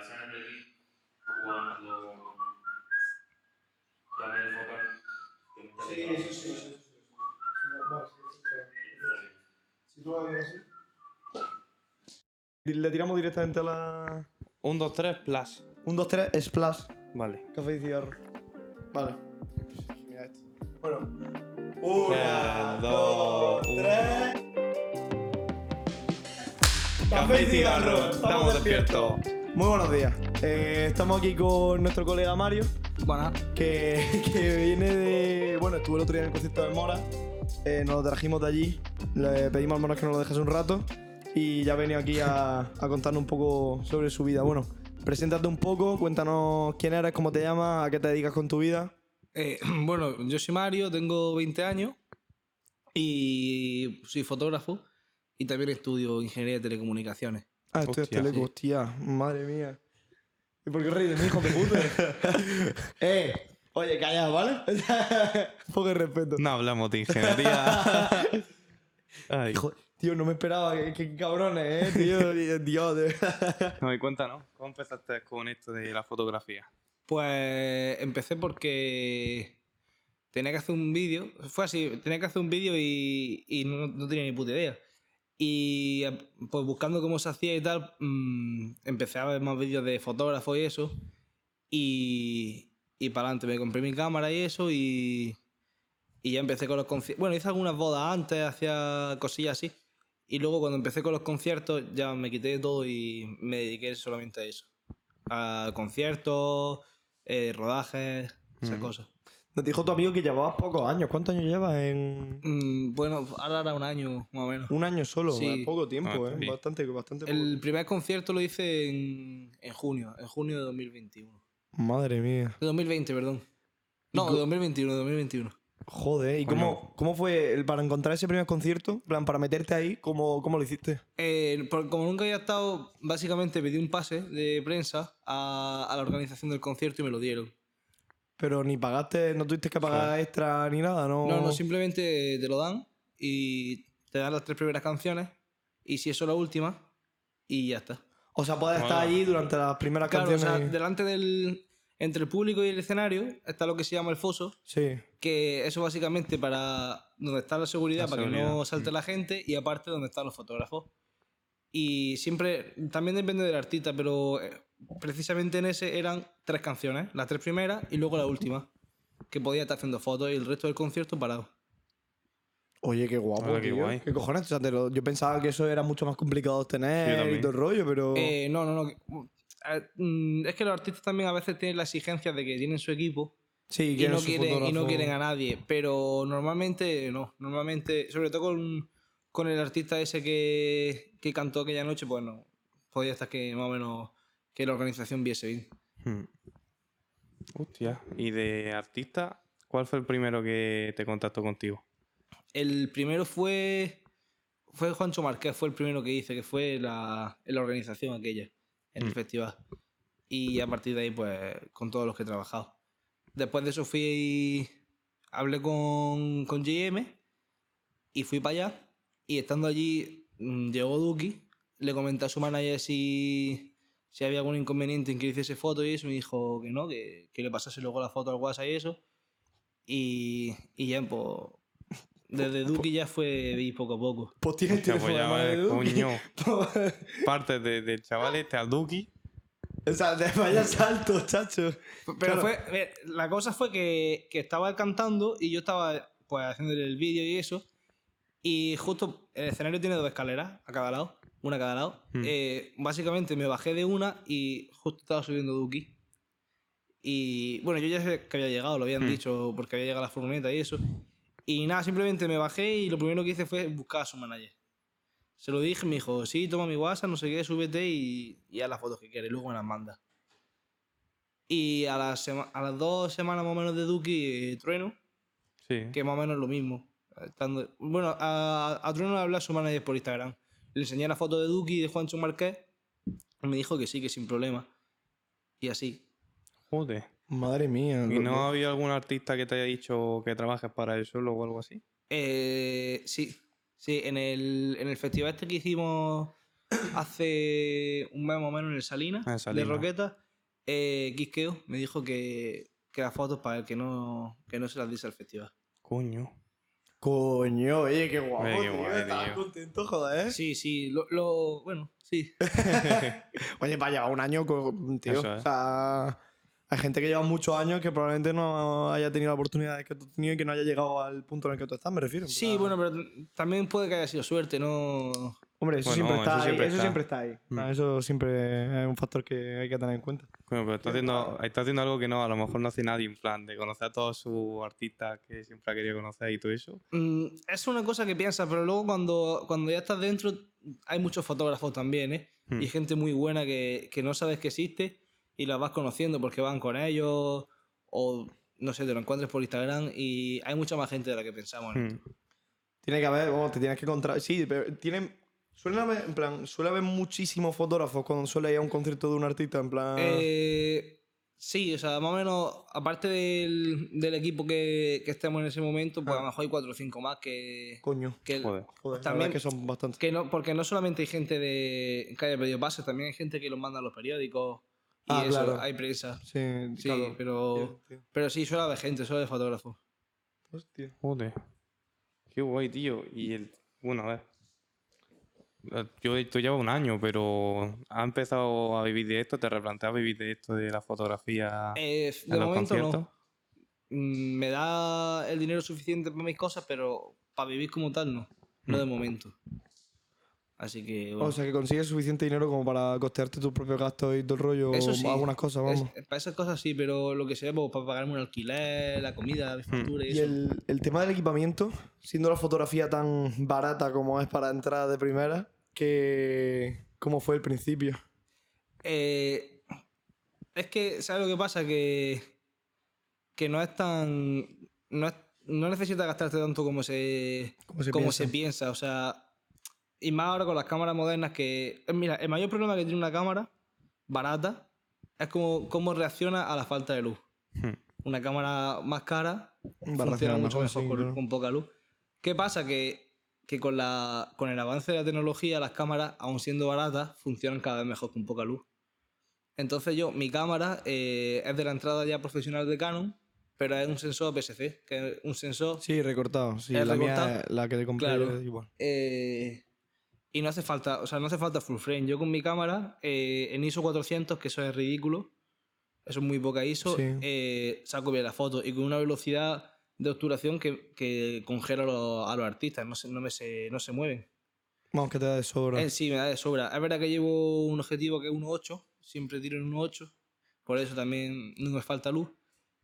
instalaciones de aquí, cuando cambia el focal, que Sí, sí, sí. sí, sí, sí. Vale, sí, sí, sí. Si tú vas bien así. Le tiramos directamente a la. 1, 2, 3, plus. 1, 2, 3, splash. Vale. Café y cigarro. Vale. Mira esto. Bueno. Tres, Una, dos, dos, uno. tres. Café y cigarro, estamos despiertos. Muy buenos días. Eh, estamos aquí con nuestro colega Mario, Bueno, que, que viene de. Bueno, estuvo el otro día en el concierto de Mora. Eh, nos lo trajimos de allí. Le pedimos al menos que nos lo dejase un rato. Y ya ha venido aquí a, a contarnos un poco sobre su vida. Bueno, preséntate un poco, cuéntanos quién eres, cómo te llamas, a qué te dedicas con tu vida. eh, bueno, yo soy Mario, tengo 20 años y soy fotógrafo y también estudio ingeniería de telecomunicaciones. Ah, esto es Hostia, madre mía. ¿Y por qué reí de mi hijo de puta? eh, oye, calla, ¿vale? poco de respeto. No hablamos de ingeniería. Ay. Hijo, tío, no me esperaba, qué, qué cabrones, eh, tío. Dios, de verdad. No, y cuéntanos, ¿cómo empezaste con esto de la fotografía? Pues empecé porque tenía que hacer un vídeo. Fue así, tenía que hacer un vídeo y, y no, no tenía ni puta idea. Y eh, pues buscando cómo se hacía y tal, mm, empecé a ver más vídeos de fotógrafos y eso. Y, y para adelante me compré mi cámara y eso y, y ya empecé con los conciertos. Bueno, hice algunas bodas antes, hacía cosillas así. Y luego cuando empecé con los conciertos ya me quité de todo y me dediqué solamente a eso. A conciertos, eh, rodajes, esas Mm. cosas. Nos dijo tu amigo que llevabas pocos años. ¿Cuántos años llevas en...? Mm, bueno, ahora era un año más o menos. Un año solo, Sí. es poco tiempo, Ah, eh. Bastante, bastante poco. El primer concierto lo hice en, en junio, en junio de 2021. Madre mía. De 2020, perdón. No, de 2021, de 2021. Joder, ¿y cómo, cómo fue el, para encontrar ese primer concierto? En plan, para meterte ahí, ¿cómo, cómo lo hiciste? Eh, como nunca había estado, básicamente pedí un pase de prensa a, a la organización del concierto y me lo dieron. Pero ni pagaste, no tuviste que pagar extra ni nada, ¿no? No, no, simplemente te lo dan y te dan las tres primeras canciones y si eso es la última y ya está. O sea, puedes estar allí durante las primeras Claro, o canciones. sea, delante del... Entre el público y el escenario está lo que se llama el foso, Sí. que eso básicamente para donde está la seguridad, La para que no salte mm. la gente, y aparte donde están los fotógrafos. Y siempre, también depende del artista, pero eh, precisamente en ese eran tres canciones, las tres primeras y luego la última, que podía estar haciendo fotos y el resto del concierto parado. Oye, qué guapo, qué tío. guay. ¿Qué cojones? O sea, te lo- yo pensaba que eso era mucho más complicado de Sí, obtener y todo el rollo, pero... Eh, no, no, no. eh, mm, Es que los artistas también a veces tienen la exigencia de que tienen su equipo sí, y quieren no, su quieren, y no quieren a nadie. Pero normalmente no. Normalmente, sobre todo con, con el artista ese que, que cantó aquella noche, pues no. Podía estar que más o menos que la organización viese bien. Hmm. Hostia. ¿Y de artista, cuál fue el primero que te contactó contigo? El primero fue. Fue Juancho Marqués, fue el primero que hice, que fue la, la organización aquella, en el Mm. festival. Y a partir de ahí, pues, con todos los que he trabajado. Después de eso fui. Hablé con, con JM y fui para allá. Y estando allí, mm, llegó Duki, le comenté a su manager si, si había algún inconveniente en que hiciese foto y eso. Y me dijo que no, que, que le pasase luego la foto al WhatsApp y eso. Y, y ya, pues. Desde Duki ya fue vi poco a poco. Pues tienes pues teléfono ya de ves, Duki. coño. Parte de- del chaval este al Duki. o sea, de vaya salto, chacho. Pero Claro. fue, eh, la cosa fue que, que estaba él cantando y yo estaba pues haciéndole el vídeo y eso. Y justo el escenario tiene dos escaleras a cada lado, una cada lado. Hmm. Eh, básicamente me bajé de una y justo estaba subiendo Duki. Y bueno, yo ya sé que había llegado, lo habían Hmm. dicho porque había llegado la furgoneta y eso. Y nada, simplemente me bajé y lo primero que hice fue buscar a su manager. Se lo dije, me dijo, sí, toma mi WhatsApp, no sé qué, súbete y, y haz las fotos que quieres, luego me las manda. Y a, las sema- a las dos semanas más o menos de Duki, eh, Trueno, Sí. que más o menos lo mismo. Estando, bueno, a, a Trueno le hablé a su manager por Instagram. Le enseñé la foto de Duki y de Juancho Marqués y me dijo que sí, que sin problema. Y así. Joder. Madre mía. ¿Y no ha habido algún artista que te haya dicho que trabajes para él solo o algo así? Eh, sí, sí, en el, en el festival este que hicimos hace un mes más o menos en el Salinas, En el Salinas. de Roqueta, eh, Quisqueo me dijo que, que las fotos para que no, que no se las diese al festival. Coño. Coño, oye, qué guapo. Oye, qué tío, guay, estaba tío. contento, joder. Sí, sí, lo, lo- bueno, sí. Oye, vaya, un año, con- tío. Eso. O sea, hay gente que lleva muchos años que probablemente no haya tenido la oportunidad que tú has tenido y que no haya llegado al punto en el que tú estás, me refiero. Sí, bueno, pero también puede que haya sido suerte, ¿no? Hombre, eso Bueno, siempre eso está ahí. eso siempre está ahí. Mm. Ah, Eso siempre es un factor que hay que tener en cuenta. Coño, pero está haciendo, está haciendo algo que no, a lo mejor no hace nadie, en plan, de conocer a todos sus artistas que siempre ha querido conocer y todo eso. Mm, es una cosa que piensas, pero luego cuando, cuando ya estás dentro hay muchos fotógrafos también, ¿eh? Hmm. Y gente muy buena que, que no sabes que existe y la vas conociendo porque van con ellos o, no sé, te lo encuentres por Instagram y hay mucha más gente de la que pensamos. ¿no? Hmm. Tiene que haber, te tienes que encontrar. Sí, pero tienen. Suele haber, en plan, suele haber muchísimos fotógrafos cuando suele ir a un concierto de un artista, en plan. Eh, sí, o sea, más o menos, aparte del, del equipo que, que estemos en ese momento, pues a lo mejor hay cuatro o cinco más que... Coño. que el- Joder. Joder, También- también que son bastantes. que no, porque no solamente hay gente de que haya pedido pases, también hay gente que los manda a los periódicos y Ah, eso, claro. hay prensa. Sí, Sí, claro. pero, Tío, tío. pero sí, suele haber gente, suele haber fotógrafos. Hostia. Joder. Qué guay, tío. Y el. Bueno, a ver. Eh, Yo esto lleva un año, pero ¿has empezado a vivir de esto? ¿Te replanteas vivir de esto, de la fotografía Eh, de los momento conciertos? no. Mm, Me da el dinero suficiente para mis cosas, pero para vivir como tal no. No de momento. Así que, bueno. O sea, que consigues suficiente dinero como para costearte tus propios gastos y todo el rollo. Eso sí. Algunas cosas, Es- vamos. para esas cosas sí, pero lo que sea, pues, para pagarme un alquiler, la comida, la factura y, Y eso. el, el tema del equipamiento, siendo la fotografía tan barata como es para entrar de primera, que ¿cómo fue el principio? Eh, es que, ¿sabes lo que pasa? Que, que no es tan. No, es- no necesitas gastarte tanto como se, ¿Cómo se como piensa? se piensa. O sea, y más ahora con las cámaras modernas que. eh, Mira, el mayor problema que tiene una cámara barata es como cómo reacciona a la falta de luz. Hmm. Una cámara más cara Va a funciona mucho mejor, mejor sí, con, claro. con poca luz. ¿Qué pasa? Que, que con, la, con el avance de la tecnología, las cámaras, aun siendo baratas, funcionan cada vez mejor con poca luz. Entonces yo, mi cámara eh, es de la entrada ya profesional de Canon, pero es un sensor PSC, que es un sensor... Sí, recortado. Sí, ¿Es la mía recortado? es la que te compré Claro. es igual. eh, y no hace falta, o sea, no hace falta full frame. Yo con mi cámara, eh, en ISO 400, que eso es ridículo, eso es muy poca ISO, Sí. eh, saco bien la foto y con una velocidad de obturación que, que congela a los, a los artistas, no se, no, me se, no se mueven. Vamos, que te da de sobra. Eh, sí, me da de sobra. Es verdad que llevo un objetivo que es 1.8, siempre tiro en 1.8, por eso también no me falta luz,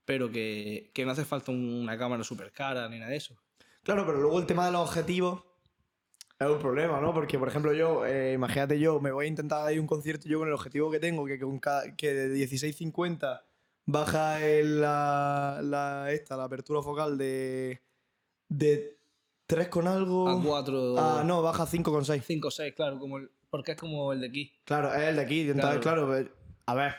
pero que, que no hace falta un- una cámara súper cara ni nada de eso. Claro, pero luego el tema de los objetivos es un problema, ¿no? Porque, por ejemplo, yo, eh, imagínate yo, me voy a intentar ir a un concierto yo con el objetivo que tengo, que, con que de 16.50 baja el- la, la- esta, la apertura focal de, de 3 con algo. A 4, Ah, no, baja 5,6. 5, 6, claro, como el- porque es como el de aquí. Claro, es el de aquí. Entonces, claro, pues, a ver.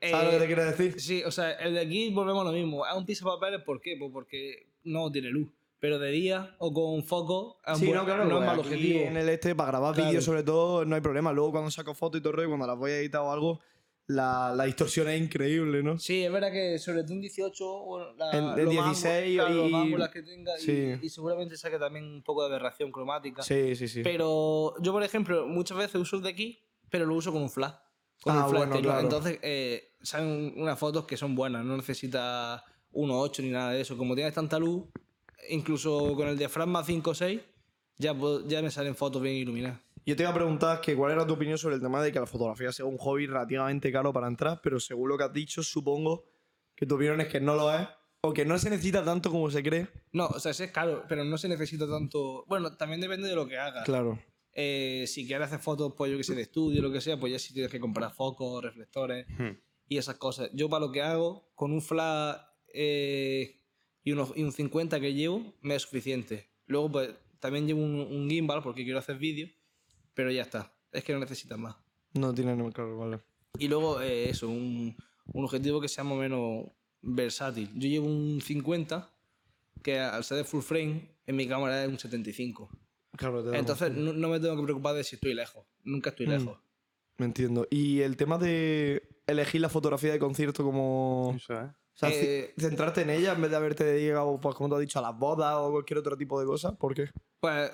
¿Sabes lo que te Eh, quiero decir? Sí, o sea, el de aquí volvemos a lo mismo. Es un piso de papeles, ¿por qué? Pues porque no tiene luz. Pero de día o con foco un Sí, no, claro, no es mal objetivo. En el este, para grabar Claro. vídeos, sobre todo, no hay problema. Luego, cuando saco fotos y todo el rollo, cuando las voy a editar o algo, la, la distorsión es increíble, ¿no? Sí, es verdad que sobre todo en 18, bueno, la, los 16 ángulos, claro, y- ángulos que tenga y- sí. y, seguramente saque también un poco de aberración cromática. Sí, sí, sí. Pero yo, por ejemplo, muchas veces uso el de aquí, pero lo uso con un flash. Con Ah, un flash bueno, claro. Entonces, eh, salen unas fotos que son buenas, no necesitas 1.8 ni nada de eso. Como tienes tanta luz, incluso con el diafragma 5.6, ya, ya me salen fotos bien iluminadas. Yo te iba a preguntar que cuál era tu opinión sobre el tema de que la fotografía sea un hobby relativamente caro para entrar, pero según lo que has dicho, supongo que tu opinión es que no lo es, o que no se necesita tanto como se cree. No, o sea, es caro, pero no se necesita tanto. Bueno, también depende de lo que hagas. Claro. Eh, si quieres hacer fotos, pues yo que sé, de estudio, lo que sea, pues ya sí tienes que comprar focos, reflectores Hmm. y esas cosas. Yo para lo que hago, con un flash eh, y, unos, y un 50 que llevo, me es suficiente. Luego, pues también llevo un, un gimbal porque quiero hacer vídeos, pero ya está. Es que no necesitas más. No tiene ningún claro, vale. Y luego, eh, eso, un, un objetivo que sea más o menos versátil. Yo llevo un 50, que al ser de full frame, en mi cámara es un 75. Claro, te da Entonces no me tengo que preocupar de si estoy lejos. Nunca estoy Mm. lejos. Me entiendo. Y el tema de elegir la fotografía de concierto como. Eso, ¿eh? O sea, Eh, centrarte en ella en vez de haberte dedicado, pues como tú has dicho, a las bodas o cualquier otro tipo de cosas. ¿Por qué? Pues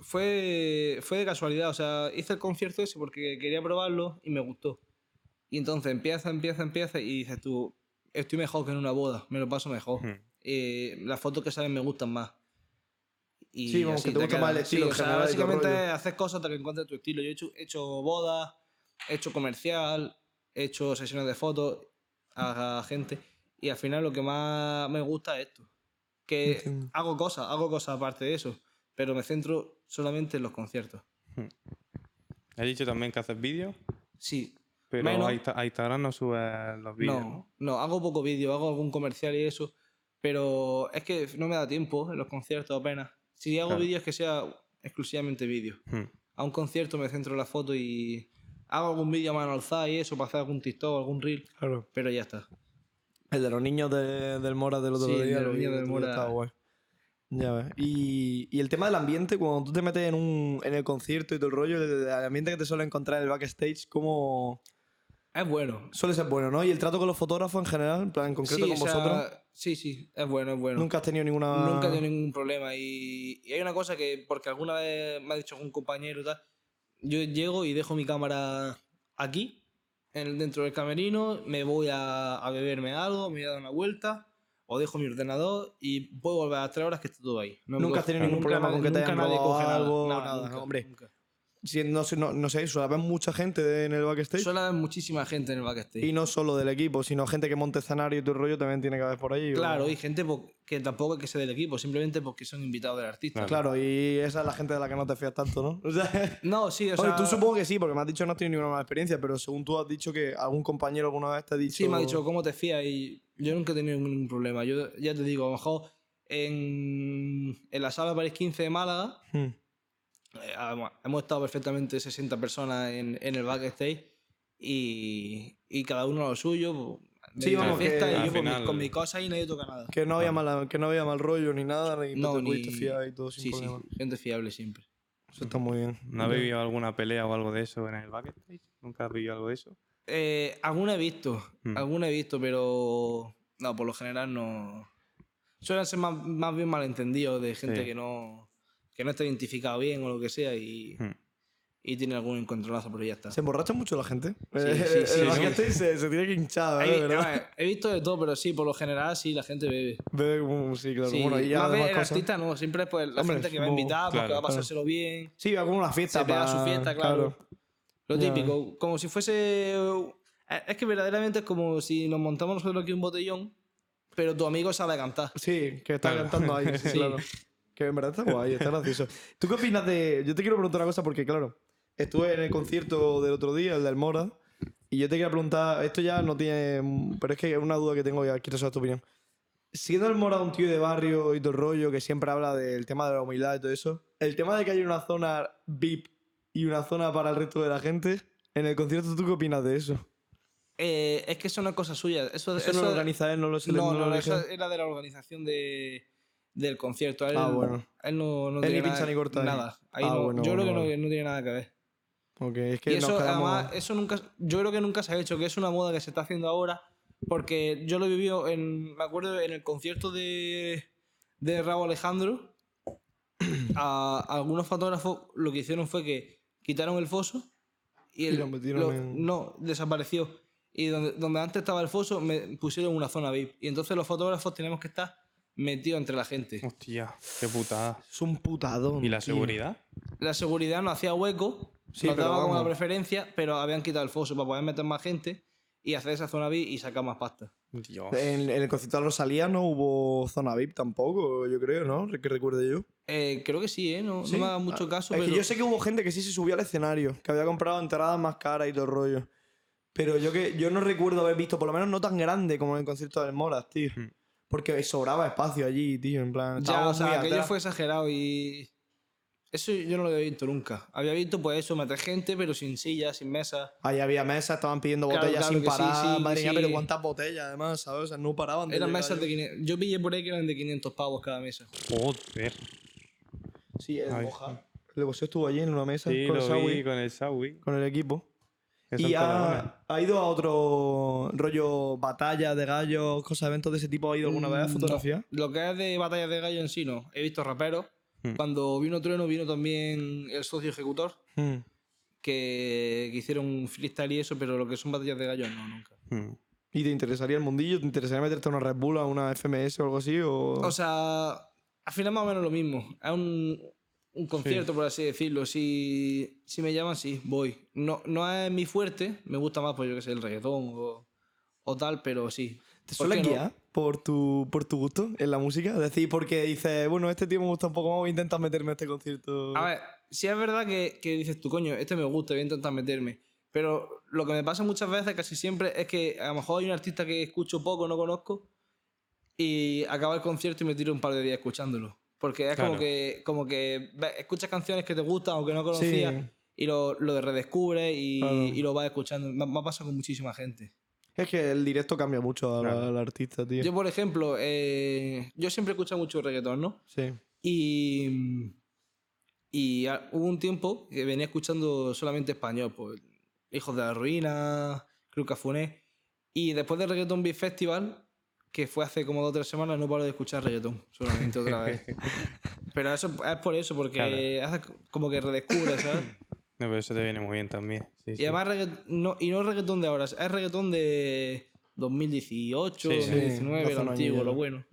fue, fue de casualidad. O sea, hice el concierto ese porque quería probarlo y me gustó. Y entonces empieza, empieza, empieza y dices tú, estoy mejor que en una boda, me lo paso mejor. Hmm. Eh, las fotos que salen me gustan más. Y Sí, así que te gusta más el estilo Sí, o sea, básicamente haces cosas hasta que encuentres tu estilo. Yo he hecho, he hecho bodas, he hecho comercial, he hecho sesiones de fotos a, a gente. Y al final lo que más me gusta es esto. Que Entiendo. hago cosas, hago cosas aparte de eso. Pero me centro solamente en los conciertos. Has dicho también que haces vídeos, Sí. pero Menos. a, Insta- a Instagram no subes los vídeos, No, ¿no? no, hago poco vídeo, hago algún comercial y eso. Pero es que no me da tiempo en los conciertos apenas. Si hago Claro. vídeos que sea exclusivamente vídeo. Hmm. a un concierto me centro en la foto y hago algún vídeo a mano alzada y eso para hacer algún TikTok, algún reel, Claro. pero ya está. El de los niños de- del Mora del otro Sí, el día. de los niños del Mora. estaba guay. Ya ves. Y, y el tema del ambiente, cuando tú te metes en, un, en el concierto y todo el rollo, el, el ambiente que te suele encontrar en el backstage, ¿cómo Es bueno. suele ser bueno, ¿no? Y el trato con los fotógrafos en general, en plan, en concreto Sí, con o sea, vosotros, sí, sí, es bueno, es bueno. nunca has tenido ninguna. Nunca he tenido ningún problema. Y, y hay una cosa que, porque alguna vez me ha dicho algún compañero y tal, yo llego y dejo mi cámara aquí, en, dentro del camerino, me voy a, a beberme algo, me voy a dar una vuelta, o dejo mi ordenador y puedo volver a las tres horas que esté todo ahí. No Nunca has tenido ningún problema con que te hayan robado nada. algo, Nada, nada, nunca, hombre. nunca. Si- no, no, no sé, suele haber mucha gente en el backstage. Suele haber muchísima gente en el backstage. Y no solo del equipo, sino gente que monte escenario y todo el rollo también tiene que haber por ahí. ¿o? Claro, y gente que tampoco es que sea del equipo, simplemente porque son invitados del artista. Claro, y esa es la gente de la que no te fías tanto, ¿no? O sea, No, sí, o Oye, sea. tú supongo que sí, porque me has dicho que no has tenido ninguna mala experiencia, pero según tú has dicho que algún compañero alguna vez te ha dicho. Sí, me ha dicho cómo te fías y yo nunca he tenido ningún problema. Yo ya te digo, a lo mejor en, en la sala París 15 de Málaga Hmm. Eh, hemos estado perfectamente 60 personas en, en el backstage y, y cada uno a lo suyo. pues, de Sí, vamos, que fiesta y al yo con, mi- final- con mi cosa y nadie toca nada. Que no había mal, que no había mal rollo ni nada, ni No, te ni- pudiste fiar y todo sin Sí, sí, problema. gente fiable siempre. Eso está muy bien. ¿No has vivido alguna pelea o algo de eso en el backstage? ¿Nunca has vivido algo de eso? Eh, alguna he visto, Hmm. alguna he visto, pero no, por lo general no. Suelen ser más, más bien malentendidos de gente Sí. que no que no está identificado bien o lo que sea y, Hmm. y tiene algún encontronazo, pero ya está. ¿Se emborracha mucho la gente? Sí, Eh, sí, el sí, backstage se, se tiene que hinchar, He, ¿eh? ¿verdad? eh, he visto de todo, pero sí, por lo general sí, la gente bebe. Bebe como- sí, claro. Sí, bueno, y ya el cosas. artista no, siempre es pues la Hombre, gente que va a invitar, porque claro, va a pasárselo bien. Sí, va como una fiesta. Se pega pa- su fiesta, claro. Lo Ya. típico, como si fuese. eh, Es que verdaderamente es como si nos montamos nosotros aquí un botellón, pero tu amigo sabe cantar. Sí, que está Claro. cantando ahí, sí, Sí. claro. Que en verdad está guay, está gracioso. ¿Tú qué opinas de.? Yo te quiero preguntar una cosa porque, claro, estuve en el concierto del otro día, el del Mora, y yo te quería preguntar. Esto ya no tiene. Pero es que es una duda que tengo y quiero saber tu opinión. Siendo el Mora un tío de barrio y todo el rollo que siempre habla del tema de la humildad y todo eso, el tema de que hay una zona VIP y una zona para el resto de la gente, en el concierto, ¿tú qué opinas de eso? Eh, es que eso no es cosa suya. Eso, Eso, no lo organiza él, no lo le- No, no no, no, eso era de la organización de, del concierto. Él, Ah, bueno. Él no, no Él tiene ni pincha nada- ni corta. Nada. Ahí Ah, no- bueno, yo creo bueno, que vale. no, no tiene nada que ver. Ok, es que y eso, quedamos- además, eso nunca, yo creo que nunca se ha hecho, que es una moda que se está haciendo ahora, porque yo lo he vivido en, me acuerdo, en el concierto de, de Raúl Alejandro, a, a algunos fotógrafos lo que hicieron fue que quitaron el foso y, el, Y lo metieron lo- en- no, desapareció. Y donde, donde antes estaba el foso, me pusieron una zona VIP. Y entonces los fotógrafos tenemos que estar metidos entre la gente. Hostia, qué putada. Es un putadón. ¿Y la tío. seguridad? La seguridad no hacía hueco, Sí, nos daba como una preferencia, pero habían quitado el foso para poder meter más gente y hacer esa zona VIP y sacar más pasta. Dios. En, en el concierto de Rosalía no hubo zona VIP tampoco, yo creo, ¿no? Que recuerde yo. Eh, creo que sí, ¿eh? No, no Sí. me haga mucho Ah, caso, Es pero que yo sé que hubo gente que sí se subió al escenario, que había comprado entradas más caras y todo el rollo. Pero yo que yo no recuerdo haber visto, por lo menos no tan grande como en el concierto del Moras, tío. Hmm. Porque sobraba espacio allí, tío. En plan, ya, o sea, aquello atrás. fue exagerado y... Eso yo no lo había visto nunca. Había visto, pues eso, meter gente, pero sin sillas, sin mesas. Ahí había mesas, estaban pidiendo Claro, botellas claro sin sí, parar. sí, Madre mía, pero cuántas botellas, además, ¿sabes? O sea, no paraban de Eran mesas yo. de 500... Yo pillé por ahí que eran de 500 pavos cada mesa. Joder. Sí, el Ay, Moja. El boxeo estuvo allí en una mesa Sí, con el lo vi Sawi, con el Sawi. con el equipo. Y ha, ha ido a otro rollo batalla de gallos, cosas, eventos de ese tipo. ¿Ha ido alguna vez a Mm, fotografía? no. Lo que es de batallas de gallo en sí, no. He visto raperos. Hmm. Cuando vino Trueno, vino también el socio ejecutor, Mm. que, que hicieron freestyle y eso, pero lo que son batallas de gallos, no, nunca. Mm. ¿Y te interesaría el mundillo? ¿Te interesaría meterte a una Red Bull, a una FMS o algo así? O... O sea, al final más o menos lo mismo. Es un, un concierto, por así decirlo. Si, si me llaman, sí, voy. No, no es mi fuerte, me gusta más, pues yo que sé, el reggaetón o, o tal, pero sí. ¿Te ¿Por suele no? guiar por, tu, por tu gusto en la música? Es decir, porque dices, bueno, este tío me gusta un poco más, voy a intentar meterme a este concierto. A ver, si es verdad que, que dices tú, coño, este me gusta, voy a intentar meterme. Pero lo que me pasa muchas veces, casi siempre, es que a lo mejor hay un artista que escucho poco, no conozco, y acaba el concierto y me tiro un par de días escuchándolo. Porque es como Claro. que, como que escuchas canciones que te gustan o que no Sí. conocías y lo, lo redescubres y, Claro. y lo vas escuchando. Me, me ha pasado con muchísima gente. Es que el directo cambia mucho al, Claro. al artista, tío. Yo, por ejemplo, eh, yo siempre he escuchado mucho reggaetón, ¿no? Sí. Y, y a- hubo un tiempo que venía escuchando solamente español, pues Hijos de la Ruina, Cruz Cafuné. Y después del Reggaeton Beat Festival, que fue hace como dos o tres semanas, no paro de escuchar reggaetón, solamente otra vez. Pero eso es por eso, porque hace como que redescubres, ¿sabes? No, pero eso te viene muy bien también. Sí, Y sí. además, regga- no, y no es reggaetón de ahora, es reggaetón de 2018, Sí, sí. 2019, hace lo antiguo, lo bueno.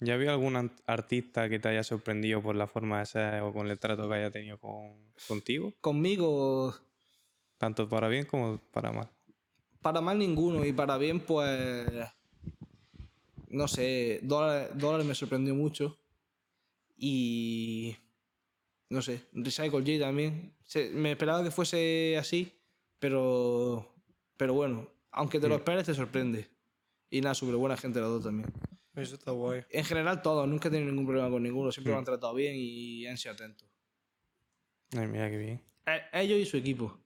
¿Ya había algún artista que te haya sorprendido por la forma de ser o con el trato que haya tenido con, contigo? Conmigo, Tanto para bien como para mal. Para mal ninguno y para bien, pues. No sé, dólares, dólares me sorprendió mucho. Y. No sé, Recycle J también. Se- me esperaba que fuese así, pero. Pero bueno, aunque te lo esperes, te sorprende. Y nada, súper buena gente los dos también. Eso está guay. En general, todos, nunca he tenido ningún problema con ninguno. Siempre me Mm. han tratado bien y han sido atentos. Ay, mira qué bien. Eh, Ellos y su equipo.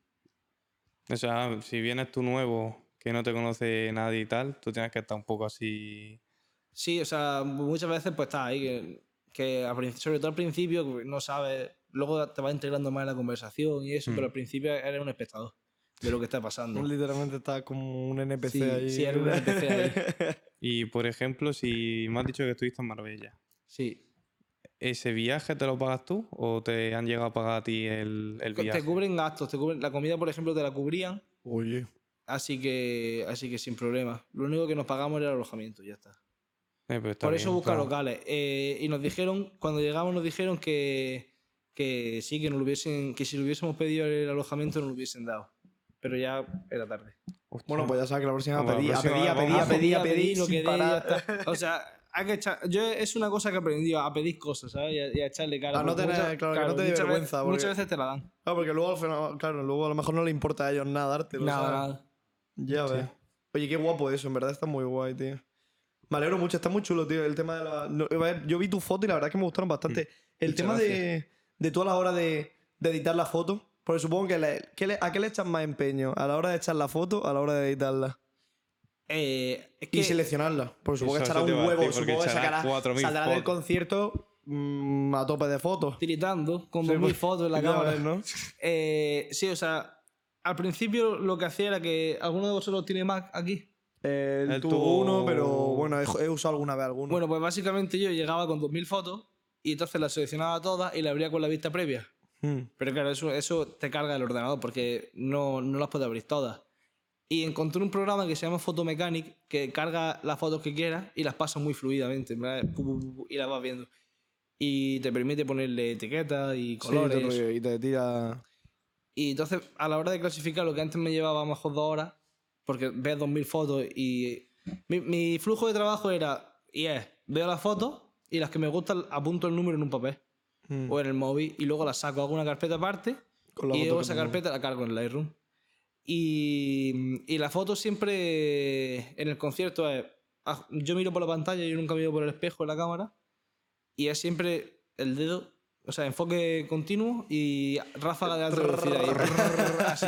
O sea, si vienes tú nuevo, que no te conoce nadie y tal, tú tienes que estar un poco así. Sí, o sea, muchas veces pues estás ahí, que, sobre todo al principio no sabes, luego te vas integrando más en la conversación y eso, Mm. pero al principio eres un espectador de lo que está pasando. Literalmente está como un NPC Sí, ahí. sí, era un NPC ahí. Y por ejemplo, si me has dicho que estuviste en Marbella, Sí. ¿ese viaje te lo pagas tú o te han llegado a pagar a ti el, el viaje? Te cubren gastos, te cubren, la comida, por ejemplo, te la cubrían, Oye. así que, así que sin problema. Lo único que nos pagamos era el alojamiento, ya está. Eh, pues Por eso bien, busca claro. locales. Eh, y nos dijeron, cuando llegamos nos dijeron que, que sí, que, nos lo hubiesen, que si le hubiésemos pedido el alojamiento nos lo hubiesen dado. Pero ya era tarde. Hostia. Bueno, pues ya sabes que la próxima Vamos, la pedir, a próxima pedir, a vamos pedir, a a pedir, a pedir, lo que dé. O sea, hay que echar, yo es una cosa que he aprendido a pedir cosas, ¿sabes? Y a, y a echarle cara. A no tener- claro, que no te dé muchas veces- vergüenza, porque- Muchas veces te la dan. Ah, porque luego claro, luego a lo mejor no le importa a ellos nada dártelo. Nada, nada. Ya Sí. ves. Oye, qué guapo eso, en verdad está muy guay, tío. Me alegro mucho, está muy chulo, tío. El tema de la. no, a ver, yo vi tu foto y la verdad es que me gustaron bastante. El Muchas tema de, de tú a la hora de, de editar la foto. Porque supongo que, le- ¿qué le- ¿a qué le echas más empeño? ¿A la hora de echar la foto o a la hora de editarla? Eh, es Y que seleccionarla. Porque supongo que Eso- echará eso te un iba a huevo, decir, porque supongo que echará sacará. 4.000 Saldrá del fotos. concierto mm, a tope de fotos. tiritando con Sí, 2000 pues, fotos en la ya cámara. ves, ¿no? Eh, sí, o sea, al principio lo que hacía era que alguno de vosotros tiene Mac aquí. Él Él tuvo tuvo- uno, pero bueno, he, he usado alguna vez alguno. Bueno, pues básicamente yo llegaba con 2000 fotos y entonces las seleccionaba todas y las abría con la vista previa. Mm. Pero claro, eso, eso te carga el ordenador porque no, no las puedes abrir todas. Y encontré un programa que se llama Photomechanic que carga las fotos que quieras y las pasa muy fluidamente. Y las vas viendo. Y te permite ponerle etiquetas y Sí, colores. todo rollo, y te tira. Y entonces, a la hora de clasificar, lo que antes me llevaba a lo mejor dos horas, porque ves 2000 fotos y. Mi, mi flujo de trabajo era. Y es, veo las fotos y las que me gustan apunto el número en un papel Mm. o en el móvil y luego las saco, hago una carpeta aparte Con y luego esa carpeta la cargo en Lightroom. Y, y la foto siempre en el concierto es. ah, Yo miro por la pantalla, yo nunca miro por el espejo de la cámara. Y es siempre el dedo, o sea, enfoque continuo y ráfaga de alta velocidad. así,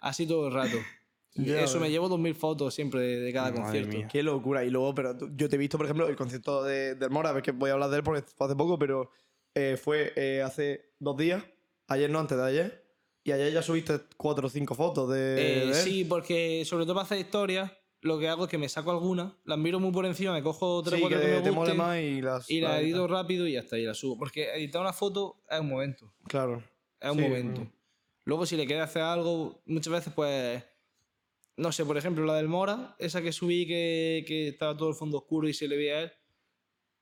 así todo el rato. Y Ya Eso me llevo 2000 fotos siempre de, de cada Madre concierto. mía. Qué locura. Y luego, pero tú- yo te he visto, por ejemplo, el concierto de, del Mora, a ver que voy a hablar de él porque fue hace poco, pero eh, fue eh, hace dos días, ayer no, antes de ayer, y ayer ya subiste cuatro o cinco fotos de, Eh, de él. sí, porque sobre todo para hacer historias, lo que hago es que me saco algunas, las miro muy por encima, me cojo tres o Sí, cuatro que que, me te mole gusten más y las... y las edito rápido y ya está, y las subo. Porque editar una foto es un momento. Claro. Es un Sí, momento. Luego, si le queda hacer algo, muchas veces, pues. No sé, por ejemplo, la del Mora, esa que subí que, que estaba todo el fondo oscuro y se le veía a él.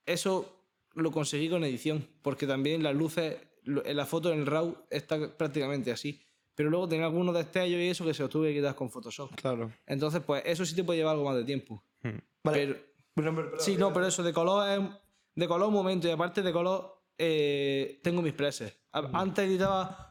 Eso lo conseguí con edición, porque también las luces, en la foto en el RAW está prácticamente así. Pero luego tenía algunos destellos y eso que se los tuve que quitar con Photoshop. Claro. Entonces, pues eso sí te puede llevar algo más de tiempo. Hmm. Vale. Pero, Bueno, pero- pero- sí, no, pero eso de color es de color un momento y aparte de color eh, tengo mis presets. A- Antes editaba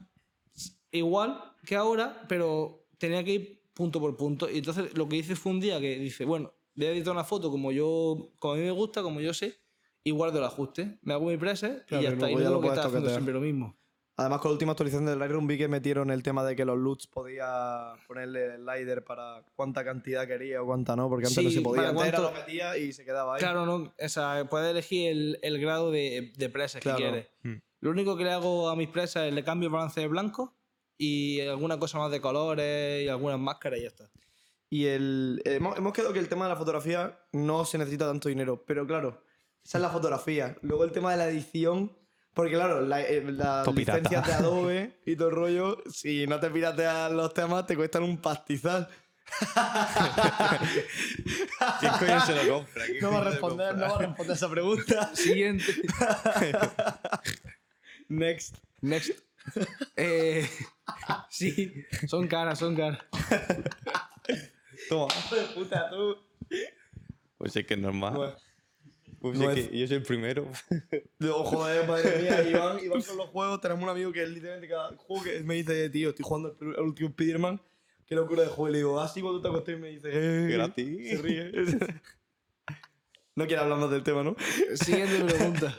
igual que ahora, pero tenía que ir punto por punto. Y entonces lo que hice fue un día que dice, bueno, voy a editar una foto como yo, como a mí me gusta, como yo sé, y guardo el ajuste. Me hago mi preset Claro, y ya está. Y luego no lo que estar haciendo siempre lo mismo. Además, con la última actualización del Lightroom vi que metieron el tema de que los LUTs podía ponerle el slider para cuánta cantidad quería o cuánta no, porque antes no Sí, se podía. Antes era lo metía y se quedaba ahí. Claro, no, o sea, puedes elegir el, el grado de, de presets Claro. que quieres. Hmm. Lo único que le hago a mis presas es le cambio el balance de blanco y alguna cosa más de colores y algunas máscaras y ya está. Y el, hemos, hemos quedado que el tema de la fotografía no se necesita tanto dinero, pero claro, esa es la fotografía. Luego el tema de la edición, porque claro, la- eh, las Todo pirata. licencias de Adobe y todo el rollo, si no te pirateas los temas, te cuestan un pastizal. ¿Quién coño se lo compra? ¿Quién No va a responder, no va a responder esa pregunta. Siguiente. Next. Next. Eh, sí, son caras, son caras. Toma. puta, tú. Pues es que es normal. Bueno. Pues no es es- que yo soy el primero. No, joder, madre mía, Iván, Iván con los juegos, tenemos un amigo que es literalmente cada juego que me dice, tío, estoy jugando el, último Spider-Man, qué locura de juego. Y le digo, así cuando te acosté y me dice, eh, Gratis. Se ríe. No quiere hablar más del tema, ¿no? Siguiente pregunta.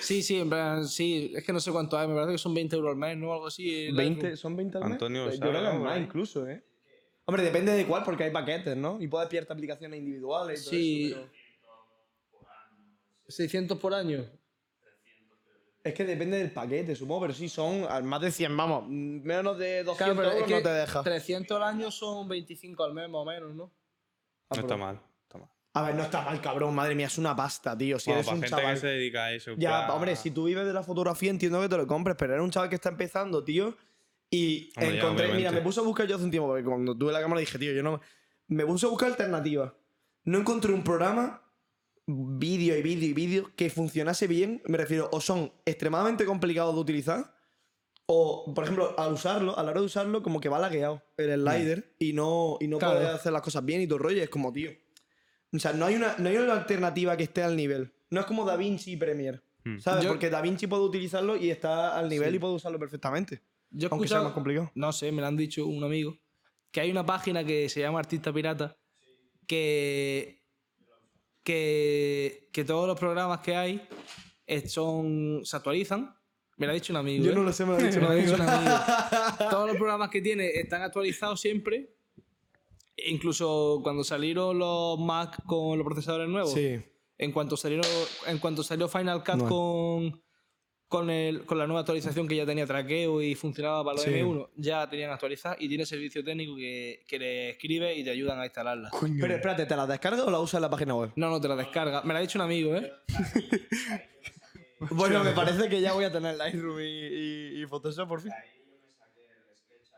Sí, sí, en plan, sí, es que no sé cuánto hay, me parece que son 20 euros al mes, ¿no? Algo así. el Lightroom. ¿Son 20 al mes? Antonio, Yo ¿sabe creo que es más incluso, ¿eh? Hombre, depende de cuál, porque hay paquetes, ¿no? Y puedes pillarte aplicaciones individuales y todo Sí. eso, pero- 600 por año. Es que depende del paquete, supongo, pero sí, son más de 100, vamos, menos de 200 Claro, pero es euros que no te deja. 300 al año son 25 al mes más o menos, ¿no? No está mal. A ver, no está mal, cabrón, madre mía, es una pasta, tío. Si Bueno, eres para un gente chaval. que se dedica a eso. Ya, plan- hombre, si tú vives de la fotografía entiendo que te lo compres, pero era un chaval que está empezando, tío. Y Hombre, ya, encontré, mira, obviamente. me puse a buscar yo hace un tiempo, porque cuando tuve la cámara dije, tío, yo no. Me puse a buscar alternativas. No encontré un programa, vídeo y vídeo y vídeo, que funcionase bien. Me refiero, o son extremadamente complicados de utilizar, o, por ejemplo, al usarlo, a la hora de usarlo, como que va lagueado el slider y no, y no Claro. puedes hacer las cosas bien y todo el rollo. Es como, tío. O sea, no hay, una, no hay una alternativa que esté al nivel. No es como DaVinci y Premiere. Hmm. ¿Sabes? Yo- Porque DaVinci puede utilizarlo y está al nivel y puede usarlo perfectamente. Yo Aunque sea más complicado. No sé, me lo han dicho un amigo. Que hay una página que se llama Artista Pirata. Que. Que, que todos los programas que hay eh, son, se actualizan. Me lo ha dicho un amigo. Yo ¿eh? no lo sé, me lo ha dicho Me lo ha amigo. dicho un amigo. Todos los programas que tiene están actualizados siempre. Incluso cuando salieron los Mac con los procesadores nuevos. Sí. En cuanto salieron, en cuanto salió Final Cut No. con, con, el, con la nueva actualización que ya tenía traqueo y funcionaba para los Sí. M1, ya tenían actualizada y tiene servicio técnico que, que le escribe y te ayudan a instalarla. Pero espérate, ¿te la descargas o la usas en la página web? No, no te la descarga. Me la ha dicho un amigo, ¿eh? Bueno, me parece que ya voy a tener Lightroom y, y, y Photoshop por fin.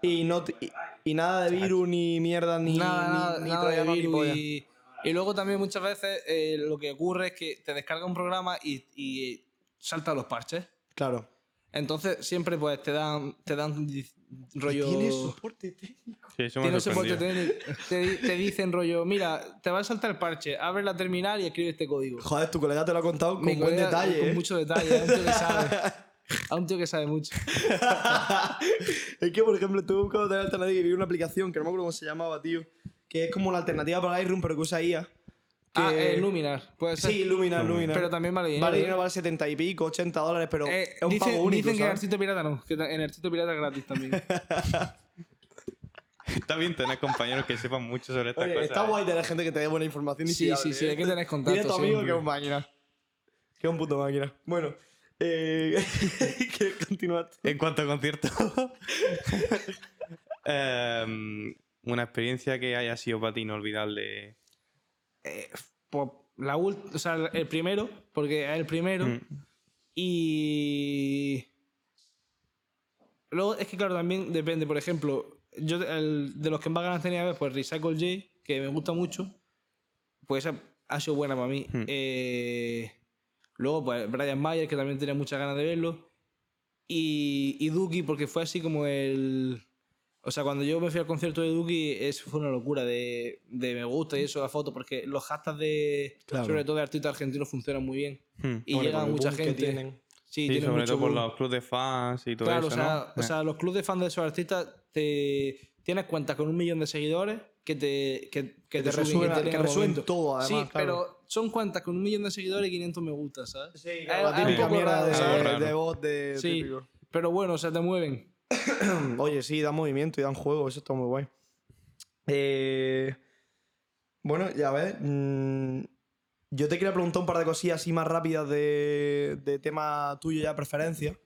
Y, no y, y nada de virus, ni mierda, ni, nada, nada, ni, ni nada de ni virus y, y luego también muchas veces eh, lo que ocurre es que te descarga un programa y, y salta los parches. Claro. Entonces siempre pues te dan, te dan rollo... Tiene soporte técnico. Sí, eso me Tiene soporte técnico. Te, te dicen rollo, mira, te va a saltar el parche, abre la terminal y escribe este código. Joder, tu colega te lo ha contado con Mi buen colega- detalle, Con ¿eh? mucho detalle, que sabe. A un tío que sabe mucho. es que, por ejemplo, estuve buscando otra alternativa y vi una aplicación que no me acuerdo cómo se llamaba, tío. Que es como una alternativa para Lightroom, pero que usa IA. Que... Ah, eh, Luminar, puede ser. Sí, Luminar, Luminar. Pero también vale dinero. Vale, ¿eh? dinero vale 70 y pico, 80 dólares, pero Eh, es un dicen, pago único, dicen que en. Artito Pirata no, que en Artito Pirata es gratis también. Está bien tener compañeros que sepan mucho sobre estas Oye, cosas. está ¿eh? guay tener gente que te dé buena información y Sí, fiable, sí, sí, ¿eh? hay que tener contacto Dile a tu amigo que es un máquina. Que es un puto máquina. Bueno, Eh. En cuanto a conciertos. em, una experiencia que haya sido para ti inolvidable. Pues la o sea, el primero, porque es el primero. Mm. Y. Luego, es que claro, también depende. Por ejemplo, yo el- de los que más ganas tenía de ver, pues Recycle J, que me gusta mucho, pues ha sido buena para mí. Hmm. Eh, luego, pues Brian Mayer, que también tenía muchas ganas de verlo. Y, y Duki, porque fue así como el. O sea, cuando yo me fui al concierto de Duki, eso fue una locura de, de me gusta y eso, la foto, porque los hashtags de. Claro. Sobre todo de artistas argentinos funcionan muy bien. Hmm. Y llega mucha que gente. tienen. Sí, Sí, sobre mucho todo por boom. los clubes de fans y todo Claro, eso, o, sea, ¿no? o sea, los clubes de fans de esos artistas te tienes cuenta con un millón de seguidores que te, que, que te resuena- te leen que todo, además, Sí, claro. pero son cuentas con un millón de seguidores y 500 me gusta, ¿sabes? Sí, claro, la típica mierda de, de, voz de Sí, típico. pero bueno, o sea, te mueven. Oye, sí, dan movimiento y dan juego, eso está muy guay. Eh, bueno, ya ves. mm, yo te quería preguntar un par de cosillas así más rápidas de, de tema tuyo ya, preferencia.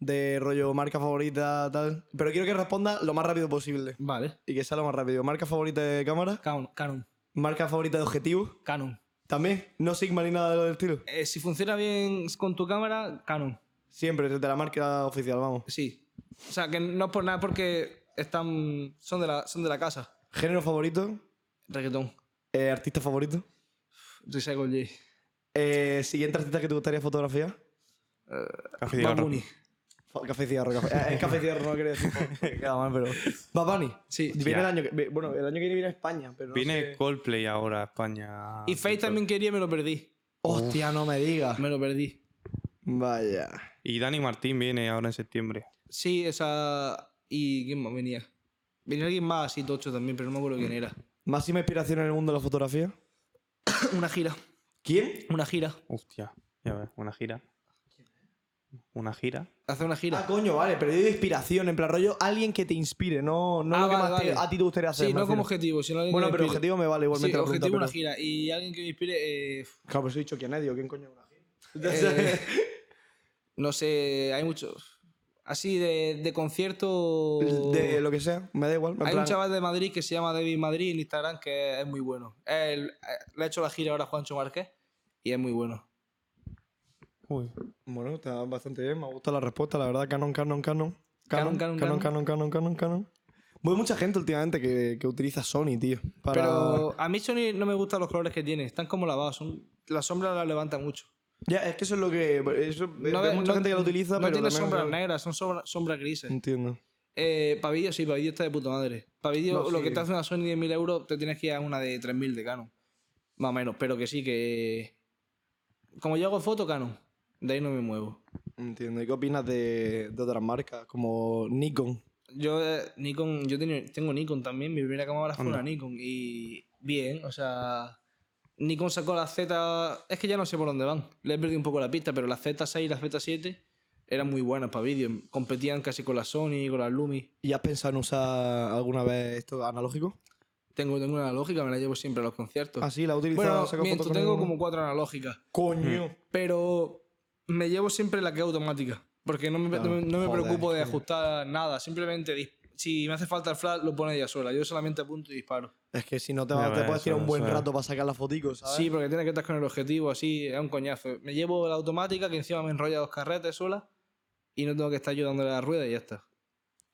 De rollo marca favorita, tal. Pero quiero que respondas lo más rápido posible. Vale. Y que sea lo más rápido. Marca favorita de cámara. Canon, Canon, Marca favorita de objetivo. Canon. También. No Sigma ni nada de lo del estilo. Eh, si funciona bien con tu cámara, Canon. Siempre, desde la marca oficial, vamos. Sí. O sea, que no es por nada porque están son de la, son de la casa. Género favorito. Reggaetón. eh, artista favorito. Recycle J. Eh, siguiente artista que te gustaría fotografiar. De Bad. Bunny. Café cigarro, café. Eh, es café cigarro, no quería decir. Queda mal, pero. Bad Bunny. Sí. Viene el año que. Bueno, el año que viene viene a España, pero. no Viene sé- Coldplay ahora a España. Y Faith también quería y me lo perdí. Hostia, no me digas. Me lo perdí. Vaya. Y Dani Martín viene ahora en septiembre. Sí, esa. ¿Y quién más venía? Venía alguien más así tocho también, pero no me acuerdo quién era. Máxima inspiración en el mundo de la fotografía. Una gira. ¿Quién? Una gira. Hostia, ya ves, una gira. Una gira. Hacer una gira. Ah, coño, vale, pero de inspiración, en plan rollo, alguien que te inspire, no, no Ah, lo que vale, más te- vale. a ti te gustaría hacer. sí, me no como objetivo, sino alguien Bueno, que me pero inspire. objetivo me vale igualmente Sí, la pregunta. objetivo una pero- gira. Y alguien que me inspire. eh, Claro, pues he dicho quién es, digo, ¿quién coño es una gira? eh, no sé, hay muchos. Así de, de concierto. De lo que sea, me da igual. en Hay plan- un chaval de Madrid que se llama David Madrid en Instagram que es muy bueno. Él, eh, le ha hecho la gira ahora a Juancho Márquez y es muy bueno. Uy. Bueno, está bastante bien, me gusta la respuesta, la verdad. Canon, canon, canon. Canon, Canon, canon, canon, canon, canon, canon, canon. Hay mucha gente últimamente que, que utiliza Sony, tío. Para... Pero a mí Sony no me gustan los colores que tiene. Están como lavados. Son, la sombra la levanta mucho. Ya, es que eso es lo que. Eso, No hay ve- mucha no- gente que lo utiliza, no pero. tiene también- sombras negras, son sombra- sombras grises. Entiendo. Eh, vídeo sí, vídeo está de puta madre. No, lo sí. que te hace una Sony de 1000 euros te tienes que ir a una de 3000 de Canon. Más o menos, pero que sí, que... Como yo hago foto, Canon. De ahí no me muevo. Entiendo. ¿Y qué opinas de, de otras marcas? Como Nikon. Yo, eh, Nikon, yo tengo Nikon también, mi primera cámara fue una Nikon y bien, o sea, Nikon sacó la Z, es que ya no sé por dónde van, le he perdido un poco la pista, pero la Z6 y la Z7 eran muy buenas para vídeo, competían casi con la Sony, con la Lumi. ¿Y has pensado en usar alguna vez esto analógico? Tengo, tengo una analógica, me la llevo siempre a los conciertos. Ah, sí, la he utilizado. bueno, miento, tengo como cuatro analógicas, Coño. pero me llevo siempre la que es automática, porque no me, Claro, no me- no me joder, preocupo de ajustar nada, simplemente si me hace falta el flash lo pone ella sola, yo solamente apunto y disparo. Es que si no te, te puedes tirar un buen eso rato para sacar las foticos, ¿sabes? Sí, porque tienes que estar con el objetivo así, es un coñazo. Me llevo la automática que encima me enrolla dos carretes sola y no tengo que estar yo dándole la rueda y ya está.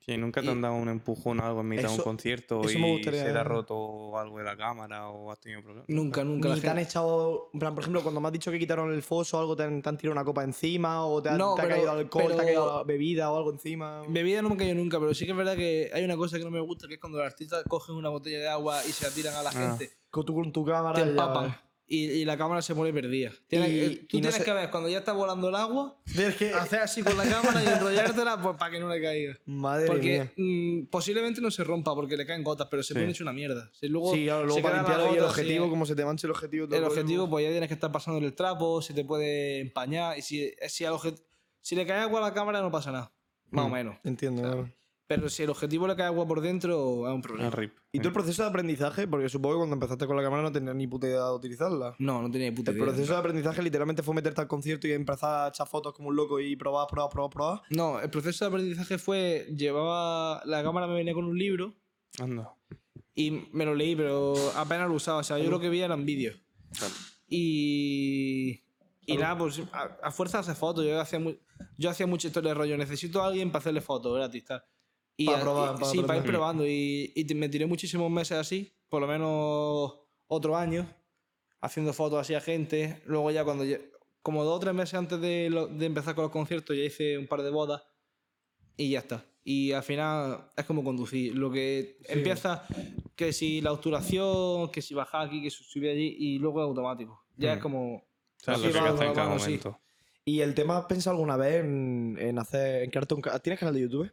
Sí, nunca te Y- han dado un empujón o algo en mitad de un concierto eso y me gustaría- se te ha roto algo de la cámara o has tenido problemas. Nunca, nunca. Ni La te han echado, en plan, por ejemplo, cuando me has dicho que quitaron el foso o algo, te han, te han tirado una copa encima o te ha, No, te ha pero- caído alcohol, te ha caído bebida o algo encima. Bebida no me cayó nunca, pero sí que es verdad que hay una cosa que no me gusta, que es cuando los artistas cogen una botella de agua y se la tiran a la Ah. gente, Con tu, con tu cámara. te empapan. Y, y la cámara se pone perdida. Tienes- Y- tú y no tienes se- que ver cuando ya está volando el agua, Tienes que- hacer así con la cámara y enrollártela pues, para que no le caiga. Madre Porque mía. mm, posiblemente no se rompa porque le caen gotas, pero se Sí. pone hecho una mierda. Si luego Sí, claro, luego se para queda la limpiar ahí el gota, sí, objetivo, como se te manche el objetivo. todo el objetivo, pues ya tienes que estar pasándole el trapo, se te puede empañar. Y si, si, al obje- si le cae agua a la cámara, no pasa nada. Más o Mm. menos. Entiendo, claro. Pero si el objetivo le cae agua por dentro, es un problema. El RIP. ¿Y tú el proceso de aprendizaje? Porque supongo que cuando empezaste con la cámara no tenías ni puta idea de utilizarla. No, no tenía ni puta El idea. proceso de aprendizaje literalmente fue meterte al concierto y empezar a echar fotos como un loco y probar, probar, probar, probar. No, el proceso de aprendizaje fue. Llevaba. La cámara me venía con un libro Anda. y me lo leí, pero apenas lo usaba. O sea, yo lo que veía eran vídeos. Claro. Y. Y nada, pues a, a fuerza de hacer fotos. Yo hacía, mu- yo hacía mucha historia de rollo. Necesito a alguien para hacerle fotos gratis, tal. Y Pa' a- probar, y- pa' sí, para ir probando. Y, y me tiré muchísimos meses así, por lo menos otro año, haciendo fotos así a gente. Luego ya cuando... Como dos o tres meses antes de, lo- de empezar con los conciertos ya hice un par de bodas y ya está. Y al final es como conducir. Lo que empieza, que si la obturación, que si bajar aquí, que si subir allí, y luego es automático. Ya es Mm. como... ¿Sabes Así lo que que hacer en cada sí. momento? ¿Y el tema has pensado alguna vez en, en hacer. en crearte un ¿Tienes canal de YouTube?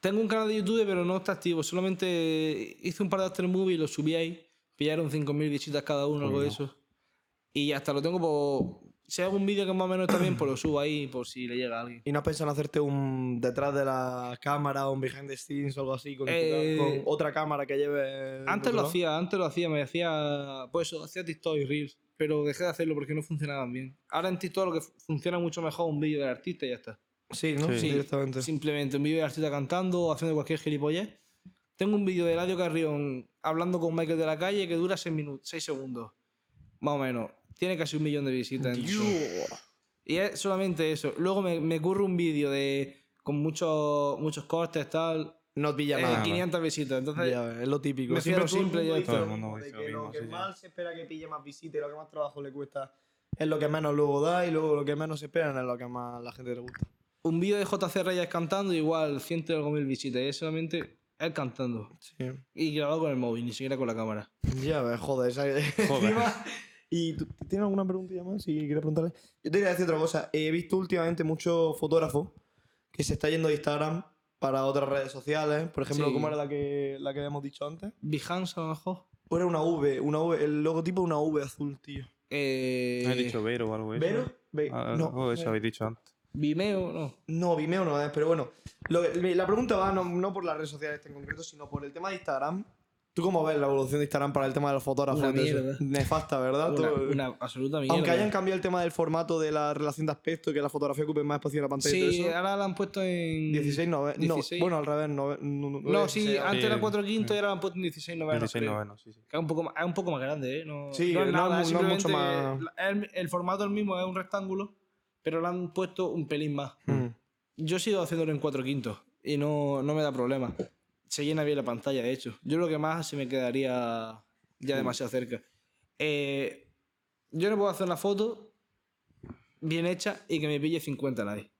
Tengo un canal de YouTube, pero no está activo. Solamente hice un par de after movie y lo subí ahí. Pillaron 5.000 visitas cada uno, algo de eso. Y hasta lo tengo por... Si hago un vídeo que más o menos está bien, pues lo subo ahí por si le llega a alguien. ¿Y no has pensado en hacerte un detrás de la cámara un behind the scenes o algo así? Con, Eh, con otra cámara que lleve. Antes lo hacía, antes lo hacía, me hacía... Pues eso, hacía TikTok y Reels. Pero dejé de hacerlo porque no funcionaban bien. Ahora en TikTok lo que fu- funciona mucho mejor es un vídeo del artista y ya está. Sí, ¿no? Sí. Sí, directamente. Simplemente un vídeo del artista cantando o haciendo cualquier gilipollez. Tengo un vídeo de Eladio Carrión hablando con Michael de la calle que dura 6 minutos, 6 segundos. Más o menos. Tiene casi un millón de visitas. en Dios. YouTube. Y es solamente eso. Luego me, me ocurre un vídeo de con muchos muchos cortes, tal. No pilla eh, nada. 500 visitas. Entonces, Ya es lo típico. me Siempre simple ya. Todo el lo mundo mismo, dice de que lo lo mismo, que sí, sí. más se espera que pille más visitas y lo que más trabajo le cuesta es lo que menos luego da y luego lo que menos se esperan es lo que más a la gente le gusta. Un vídeo de JC Reyes cantando, igual ciento y algo mil visitas. Y es solamente él cantando. Sí. Y grabado con el móvil, ni siquiera con la cámara. Ya ves, joder. esa- Joder. ¿Y tú tienes alguna preguntilla más? Si quieres preguntarle. Yo te quería decir otra cosa. He visto últimamente muchos fotógrafos que se está yendo de Instagram para otras redes sociales. Por ejemplo, Sí. ¿cómo era la que, la que habíamos dicho antes? Behance a lo mejor. O era una V, una V, el logotipo de una V azul, tío. Eh, ¿Has dicho Vero o algo de eso? ¿Vero? Ve- Ah, no, algo de eso habéis dicho antes. Vimeo, no. no, Vimeo no es, pero bueno. Lo que- la pregunta va no, no por las redes sociales en concreto, sino por el tema de Instagram. ¿Tú cómo ves la evolución de Instagram para el tema de los fotógrafos? Una mierda. Nefasta, ¿verdad? Una, Tú- una absoluta mierda. Aunque hayan cambiado el tema del formato de la relación de aspecto, que la fotografía ocupe más espacio en la pantalla y Sí, todo eso. ahora la han puesto en. 16 no, 16. no, bueno, al revés, no, no, no, No, sí, sí, antes sí. era 4 quintos y ahora la han puesto en 16 novenos. 16 creo. novenos, sí, sí. Que es un poco más, es un poco más grande, ¿eh? No, Sí, no es no nada, es mu- no es mucho simplemente más- El, el formato el mismo es un rectángulo, pero le han puesto un pelín más. Mm. Yo sigo haciéndolo en 4 quintos y no, no me da problema. Se llena bien la pantalla, de hecho. Yo lo que más se me quedaría ya demasiado cerca. Eh, yo no puedo hacer una foto bien hecha y que me pille 50 likes.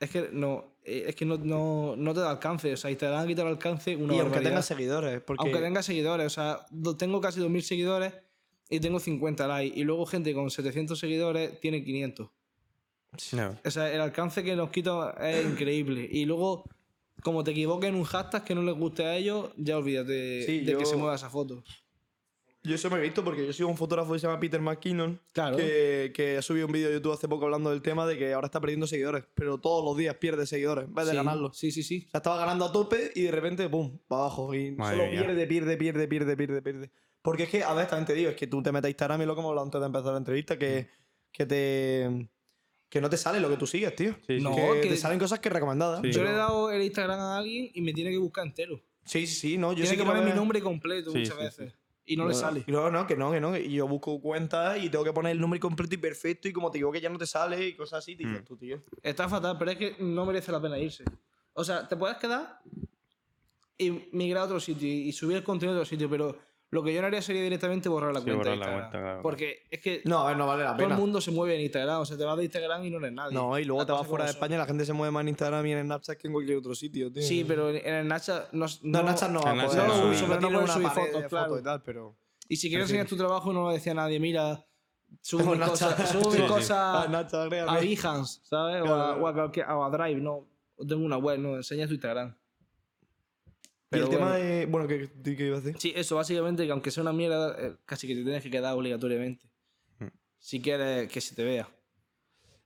Es que no, eh, es que no, no, no te da alcance. O sea, Instagram quita el alcance una Y aunque barbaridad. tenga seguidores, porque Aunque tenga seguidores, o sea, tengo casi 2.000 seguidores y tengo 50 likes. Y luego gente con 700 seguidores tiene 500. No. O sea, el alcance que nos quita es increíble. Y luego, como te equivoques en un hashtag que no les guste a ellos, ya olvídate Sí, de que yo- se mueva esa foto. yo eso me he visto porque yo sigo un fotógrafo que se llama Peter McKinnon, Claro. que, que ha subido un vídeo de YouTube hace poco hablando del tema de que ahora está perdiendo seguidores, pero todos los días pierde seguidores en vez de sí, ganarlos. Sí, sí, sí. O sea, estaba ganando a tope y de repente, pum, para abajo. Y Madre solo mía. pierde, pierde, pierde, pierde, pierde, pierde. Porque es que, a ver, también te digo, es que tú te metes a Instagram y lo que hemos hablado antes de empezar la entrevista, que, que te. Que no te sale lo que tú sigues, tío. Sí, sí. No, que, que- te salen cosas que recomendadas. Sí. Yo le he dado el Instagram a alguien y me tiene que buscar entero. Sí, sí, sí, no, yo tiene sí que que poner mi nombre completo Sí, muchas sí, veces. Y no, le sale. No, no, que no, que no. Y yo busco cuentas y tengo que poner el nombre completo y perfecto. Y como te digo que ya no te sale y cosas así, te dices Mm. tú, tío. Está fatal, pero es que no merece la pena irse. O sea, te puedes quedar y migrar a otro sitio y y subir el contenido a otro sitio, pero lo que yo no haría sería directamente borrar la Sí, cuenta. de borrar la Instagram. cuenta, claro. Porque es que No, a ver, no vale la todo pena. el mundo se mueve en Instagram. O sea, te vas de Instagram y no eres nadie. No, y luego Las te vas fuera de son. España y la gente se mueve más en Instagram y en Snapchat que en cualquier otro sitio, tío. Sí, pero en Snapchat no, No, en Snapchat no va a En poder Snapchat no, subir, uso, no pero no puedes subir fotos, de claro. y tal, pero... Y si quieres enseñar tu trabajo no lo decía nadie, mira, subo Tengo mis cosas, subo Sí, sí. cosas Snapchat, a. Behance, ¿sabes? O, a, Drive, no. Tengo una web, no, enseña tu Instagram. Y el Pero tema bueno. de... Bueno, ¿qué, qué- iba a decir? Sí, eso, básicamente, que aunque sea una mierda, eh, casi que te tienes que quedar obligatoriamente. Mm. Si quieres que se te vea.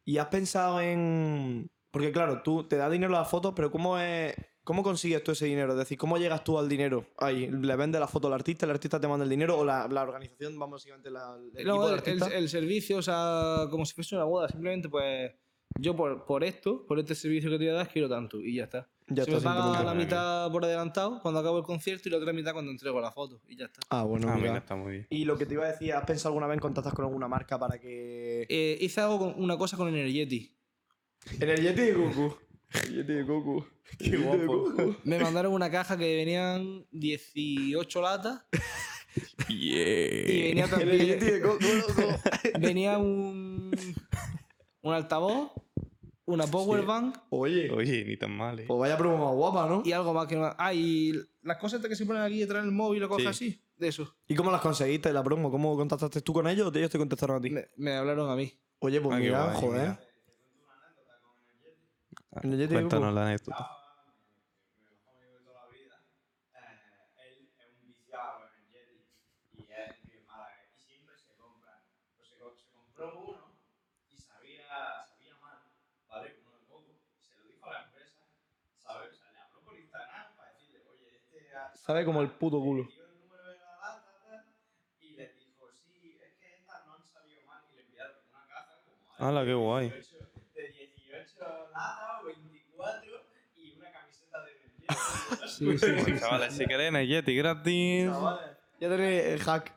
¿Y has pensado en...? Porque claro, tú te das dinero a las fotos, pero ¿cómo es ¿cómo consigues tú ese dinero? Es decir, ¿cómo llegas tú al dinero? Ahí, ¿le vendes la foto al artista, el artista te manda el dinero o la, la organización, vamos, básicamente la, el equipo No, del el, artista? el servicio, o sea, como si fuese una boda. Simplemente, pues, yo por, por esto, por este servicio que te voy a dar, quiero tanto. Y ya está. Ya Se está, me paga la mitad por adelantado cuando acabo el concierto y la otra mitad cuando entrego la foto. Y ya está. Ah, bueno, Ah, mira. mira, está muy bien. Y lo que te iba a decir, ¿has pensado alguna vez en contactar con alguna marca para que... Eh, hice algo con, una cosa con Energeti. En el Yeti de Goku. El Yeti de Goku. Qué guapo. Me mandaron una caja que venían 18 latas y venía también de Goku, loco. venía un, un altavoz, una power bank Oye, Oye, ni tan mal, eh. pues vaya promo más guapa, ¿no? y algo más que no. Ah, y las cosas estas que se ponen aquí detrás del móvil lo coges Sí. así, de eso. ¿Y cómo las conseguiste la promo? ¿Cómo contactaste tú con ellos o ellos te contestaron a ti? Me, me hablaron a mí. Oye, pues Ah, mira, guay, joder. mira. Cuéntanos la anécdota. él es un viciado en el Yeti y es de Málaga y siempre se compra. Pues se, co- se compró uno y sabía, sabía mal, ¿vale? Uno de poco. Se lo dijo a la empresa, ¿sabes? O sea, le habló por Instagram para decirle, oye, este ha- Sabe como el puto culo. le dio el número de la lata tal, y le dijo, sí, es que estas no han salido mal y le enviaron una caja como Hala, qué guay. 18 de 18 latas o 24 y una camiseta de. Sí, sí, sí. Chavales, si queréis en el Yeti gratis. Ya tenéis el hack.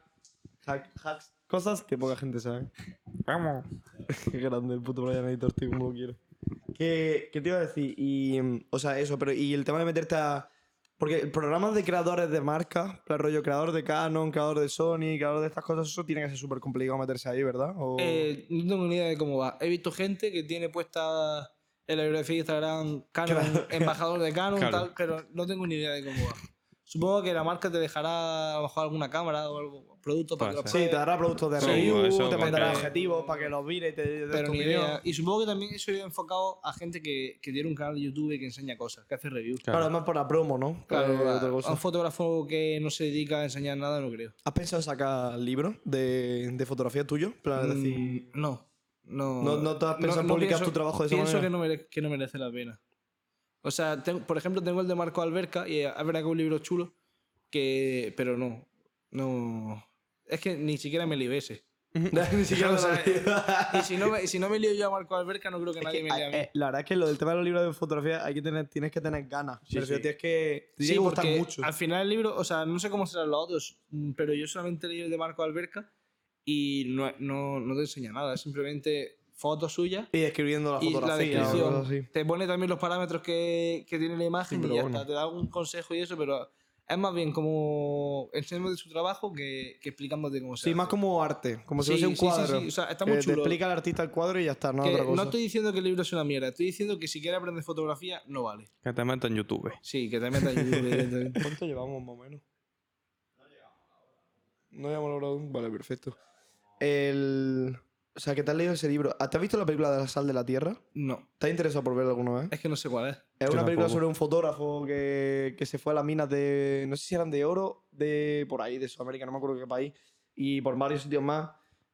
hack. Hacks. Cosas que poca gente sabe. Vamos. Qué grande el puto Brian Editor, tío, como lo quiero. ¿Qué, ¿Qué te iba a decir? Y, o sea, eso, pero y el tema de meterte a... Porque el programa de creadores de marca, el rollo creador de Canon, creador de Sony, creador de estas cosas, eso tiene que ser súper complicado meterse ahí, ¿verdad? O... Eh, no tengo ni idea de cómo va. He visto gente que tiene puesta en la biografía de Instagram Canon, embajador de Canon, Claro. tal, pero no tengo ni idea de cómo va. Supongo que la marca te dejará a lo mejor alguna cámara o algo, producto para que Puede lo sí, te dará productos de Sí, review, eso te mandará porque- objetivos para que los mires y te des pero tu ni opinión. idea. Y supongo que también eso iría enfocado a gente que, que tiene un canal de YouTube y que enseña cosas, que hace reviews. Claro, Claro. además por la promo, ¿no? Claro, a, otra a cosa. un fotógrafo que no se dedica a enseñar nada, no creo. ¿Has pensado en sacar libros de, de fotografía tuyo? Plan, es decir, Mm, no, no. ¿No- no te has pensado en publicar tu trabajo de esa pienso manera? que no, mere- que no merece la pena. O sea, tengo- por ejemplo, tengo el de Marco Alberca y es verdad que es un libro chulo, que, pero no. No. Es que ni siquiera me lío ese. ni siquiera O lo sea, sabía. Y si no me, y si no me lío yo a Marco Alberca, no creo que Es nadie que, me lea a mí. eh, la verdad es que lo del tema de los libros de fotografía hay que tener, tienes que tener ganas. Sí, Pero sí. tienes que, te Sí, que gustar porque mucho. al final el libro, o sea, no sé cómo serán los otros, pero yo solamente leí el de Marco Alberca y no, no, no te enseña nada, es simplemente fotos suyas Y escribiendo la y la fotografía. o así. Te pone también los parámetros que, que tiene la imagen Sí, y ya bueno. está. Te da algún consejo y eso, pero es más bien como enseñándote su trabajo que, que explicándote cómo se Sí, hace. más como arte, como si Sí, fuese un sí, sí, cuadro. sí, o sea, está Que muy te chulo. explica el artista el cuadro y ya está, no Que otra cosa. no estoy diciendo que el libro es una mierda, estoy diciendo que si quieres aprender fotografía, no vale. Que te metas en YouTube. Sí, que te metas en YouTube. ¿Cuánto llevamos más o menos? No llegamos a la hora aún. Vale, perfecto. El... O sea, que te has leído ese libro. ¿Te has visto la película de la sal de la tierra? No, ¿Te has interesado por verla alguna vez? es que no sé cuál es. Es Yo una película tampoco. sobre un fotógrafo que, que se fue a las minas de. No sé si eran de oro, de por ahí, de Sudamérica, no me acuerdo qué país. Y por varios sitios más.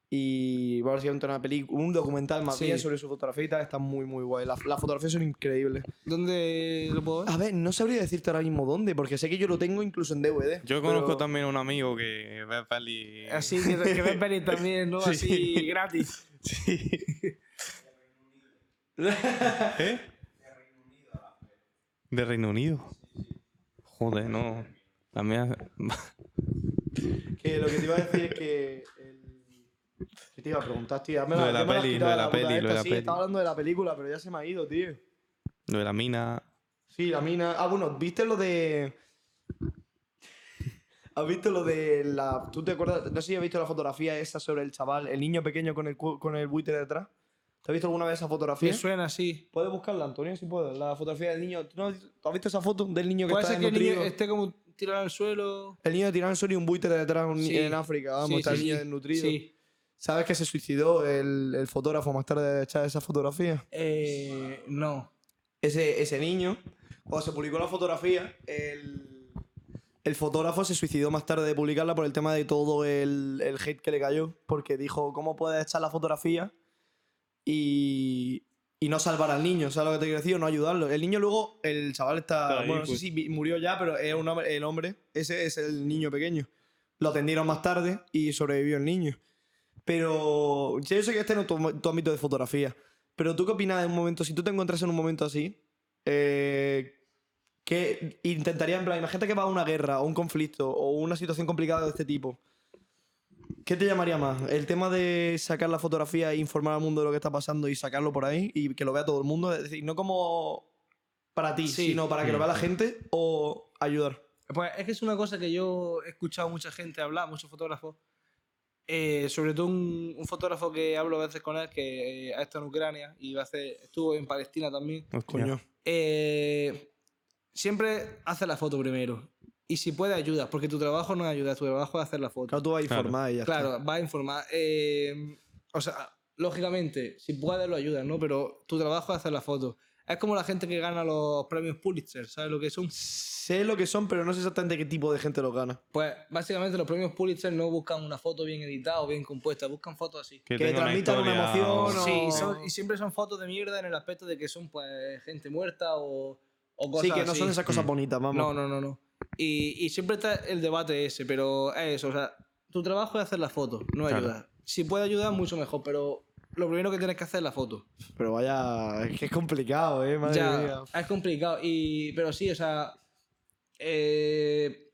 Y básicamente una película, un documental más Sí. bien sobre su fotografía y tal, está muy, muy guay. Las las fotografías son increíbles. ¿Dónde lo puedo ver? A ver, no sabría decirte ahora mismo dónde, porque sé que yo lo tengo incluso en DVD. Yo pero- conozco también un amigo que ve peli. Así que, que ves pelis también, ¿no? Sí. Así gratis. Sí. ¿Eh? De Reino Unido. Joder, no. Mía. Que lo que te iba a decir es que. ¿Qué te iba a preguntar, tío? Ya me Lo de la me has peli, lo de la puta peli, lo de esta. la Sí, peli. estaba hablando de la película, pero ya se me ha ido, tío. Lo de la mina. Sí, la mina. Ah, bueno, ¿viste lo de. ¿Has visto lo de la. ¿Tú te acuerdas? No sé si has visto la fotografía esa sobre el chaval, el niño pequeño con el, cu- con el buitre detrás. ¿Te has visto alguna vez esa fotografía? Me suena así. Puedes buscarla, Antonio, si puedes. La fotografía del niño. ¿Tú, no has, tú has visto esa foto del niño que Puede está ser que el niño desnutrido? esté como tirado al suelo. El niño tirado en suelo y un buitre detrás un Sí. en África. Vamos, Sí, está sí, el niño sí. desnutrido. Sí. ¿Sabes que se suicidó el, el fotógrafo más tarde de echar esa fotografía? Eh, no. Ese, ese niño, cuando se publicó la fotografía, el, el fotógrafo se suicidó más tarde de publicarla por el tema de todo el, el hate que le cayó. Porque dijo, ¿cómo puedes echar la fotografía y, y no salvar al niño, ¿sabes lo que te quiero decir? O no ayudarlo. El niño luego, el chaval está. Bueno, no sé pues. si murió ya, pero es un hombre, el hombre, ese es el niño pequeño. Lo atendieron más tarde y sobrevivió el niño. Pero yo sé que este no es tu, tu ámbito de fotografía. Pero tú qué opinas de un momento, si tú te encuentras en un momento así, eh, que intentaría, en plan, imagínate que va a una guerra o un conflicto o una situación complicada de este tipo. ¿Qué te llamaría más? ¿El tema de sacar la fotografía e informar al mundo de lo que está pasando y sacarlo por ahí y que lo vea todo el mundo? Es decir, no como para ti, Sí. sino para que lo vea la gente o ayudar. Pues es que es una cosa que yo he escuchado mucha gente hablar, muchos fotógrafos. Eh, sobre todo un, un fotógrafo que hablo a veces con él, que eh, ha estado en Ucrania y a veces estuvo en Palestina también. Coño. Eh, siempre hace la foto primero. Y si puede, ayuda, porque tu trabajo no es ayudar, tu trabajo es hacer la foto. Claro, tú vas a Claro. informar y está. Claro, va a informar. Eh, o sea, lógicamente, si puedes lo ayudas, ¿no? Pero tu trabajo es hacer la foto. Es como la gente que gana los premios Pulitzer, ¿sabes lo que son? Sé lo que son, pero no sé exactamente qué tipo de gente los gana. Pues básicamente los premios Pulitzer no buscan una foto bien editada o bien compuesta, buscan fotos así. Que tenga transmitan una emoción o- Sí, son- y siempre son fotos de mierda en el aspecto de que son pues gente muerta o, o cosas Sí, que no así. son esas cosas Mm. bonitas, vamos. No, no, no, no. Y, y siempre está el debate ese, pero es eso, o sea, tu trabajo es hacer la foto, no Claro. ayudar. Si puede ayudar, mucho mejor, pero lo primero que tienes que hacer es la foto. Pero vaya, es que es complicado, ¿eh? Madre ya, mía. es complicado. Y, pero sí, o sea, eh,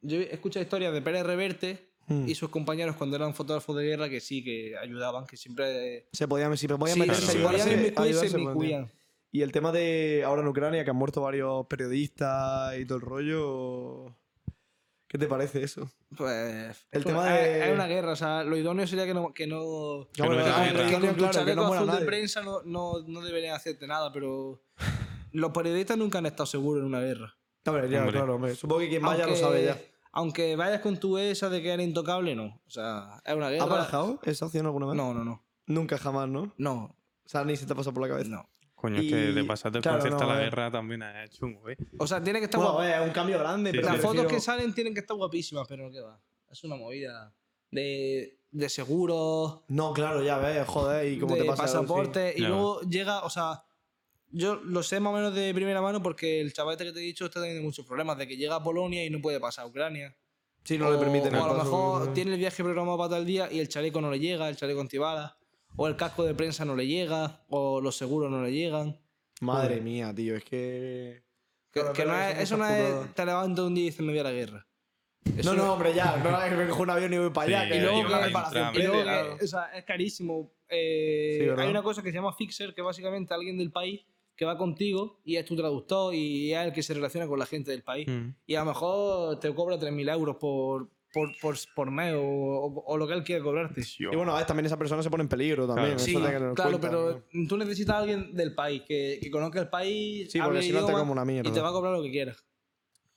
yo escuchado historias de Pérez Reverte Mm. y sus compañeros cuando eran fotógrafos de guerra que sí, que ayudaban, que siempre... Se podían, si podían Sí, meterse, se podían se. Y el tema de ahora en Ucrania, que han muerto varios periodistas y todo el rollo. ¿Qué te parece eso? Pues. El pues, tema de- es, es una guerra, o sea, lo idóneo sería que no. Que no Que no que que no, con tu claro, que chaleco no de nadie. prensa no, no, no deberían hacerte nada, pero. Los periodistas nunca han estado seguros en una guerra. Hombre, ya, Hombre. claro, hombre. Supongo que quien vaya lo sabe ya. Aunque vayas con tu esa de que eres intocable, no. O sea, es una guerra. ¿Has barajado esa opción alguna vez? No, no, no. Nunca jamás, ¿no? No, O sea, ni se te pasa por la cabeza. no. Coño, es que de Y- pasarte el claro, concierto no, a la ver. guerra también es chungo, ¿eh? O sea, tiene que estar Bueno, es un cambio grande, Sí, pero sí. Las me fotos que salen tienen que estar guapísimas, pero no que va. Es una movida de, de seguros, No, claro, ya ves, joder, y cómo de te pasa. pasaporte y Ya. luego llega, o sea, yo lo sé más o menos de primera mano porque el chaval este que te he dicho está teniendo muchos problemas de que llega a Polonia y no puede pasar a Ucrania. Sí, no o, le permiten o el a lo mejor ¿no? tiene el viaje programado para tal día y el chaleco no le llega, el chaleco antibalas, o el casco de prensa no le llega, o los seguros no le llegan. Madre Joder. mía, tío, es que. No es, eso no es te levantas un día y dices me voy a la guerra. Eso No, no, hombre, ya. No es que me cojo un avión y voy para allá. Sí, que y luego que- y luego claro. o sea, es carísimo. Eh, hay una cosa que se llama fixer, que básicamente alguien del país que va contigo y es tu traductor y es el que se relaciona con la gente del país. Mm. Y a lo mejor te cobra 3.000 euros por, por, por, por mes o, o- o lo que él quiere cobrarte. Y bueno, a ver, también esa persona se pone en peligro también. Claro. Sí, claro, cuenta, pero ¿no? tú necesitas a alguien del país que, que conozca el país, Sí, porque si no te come una mierda. y te va a cobrar lo que quieras.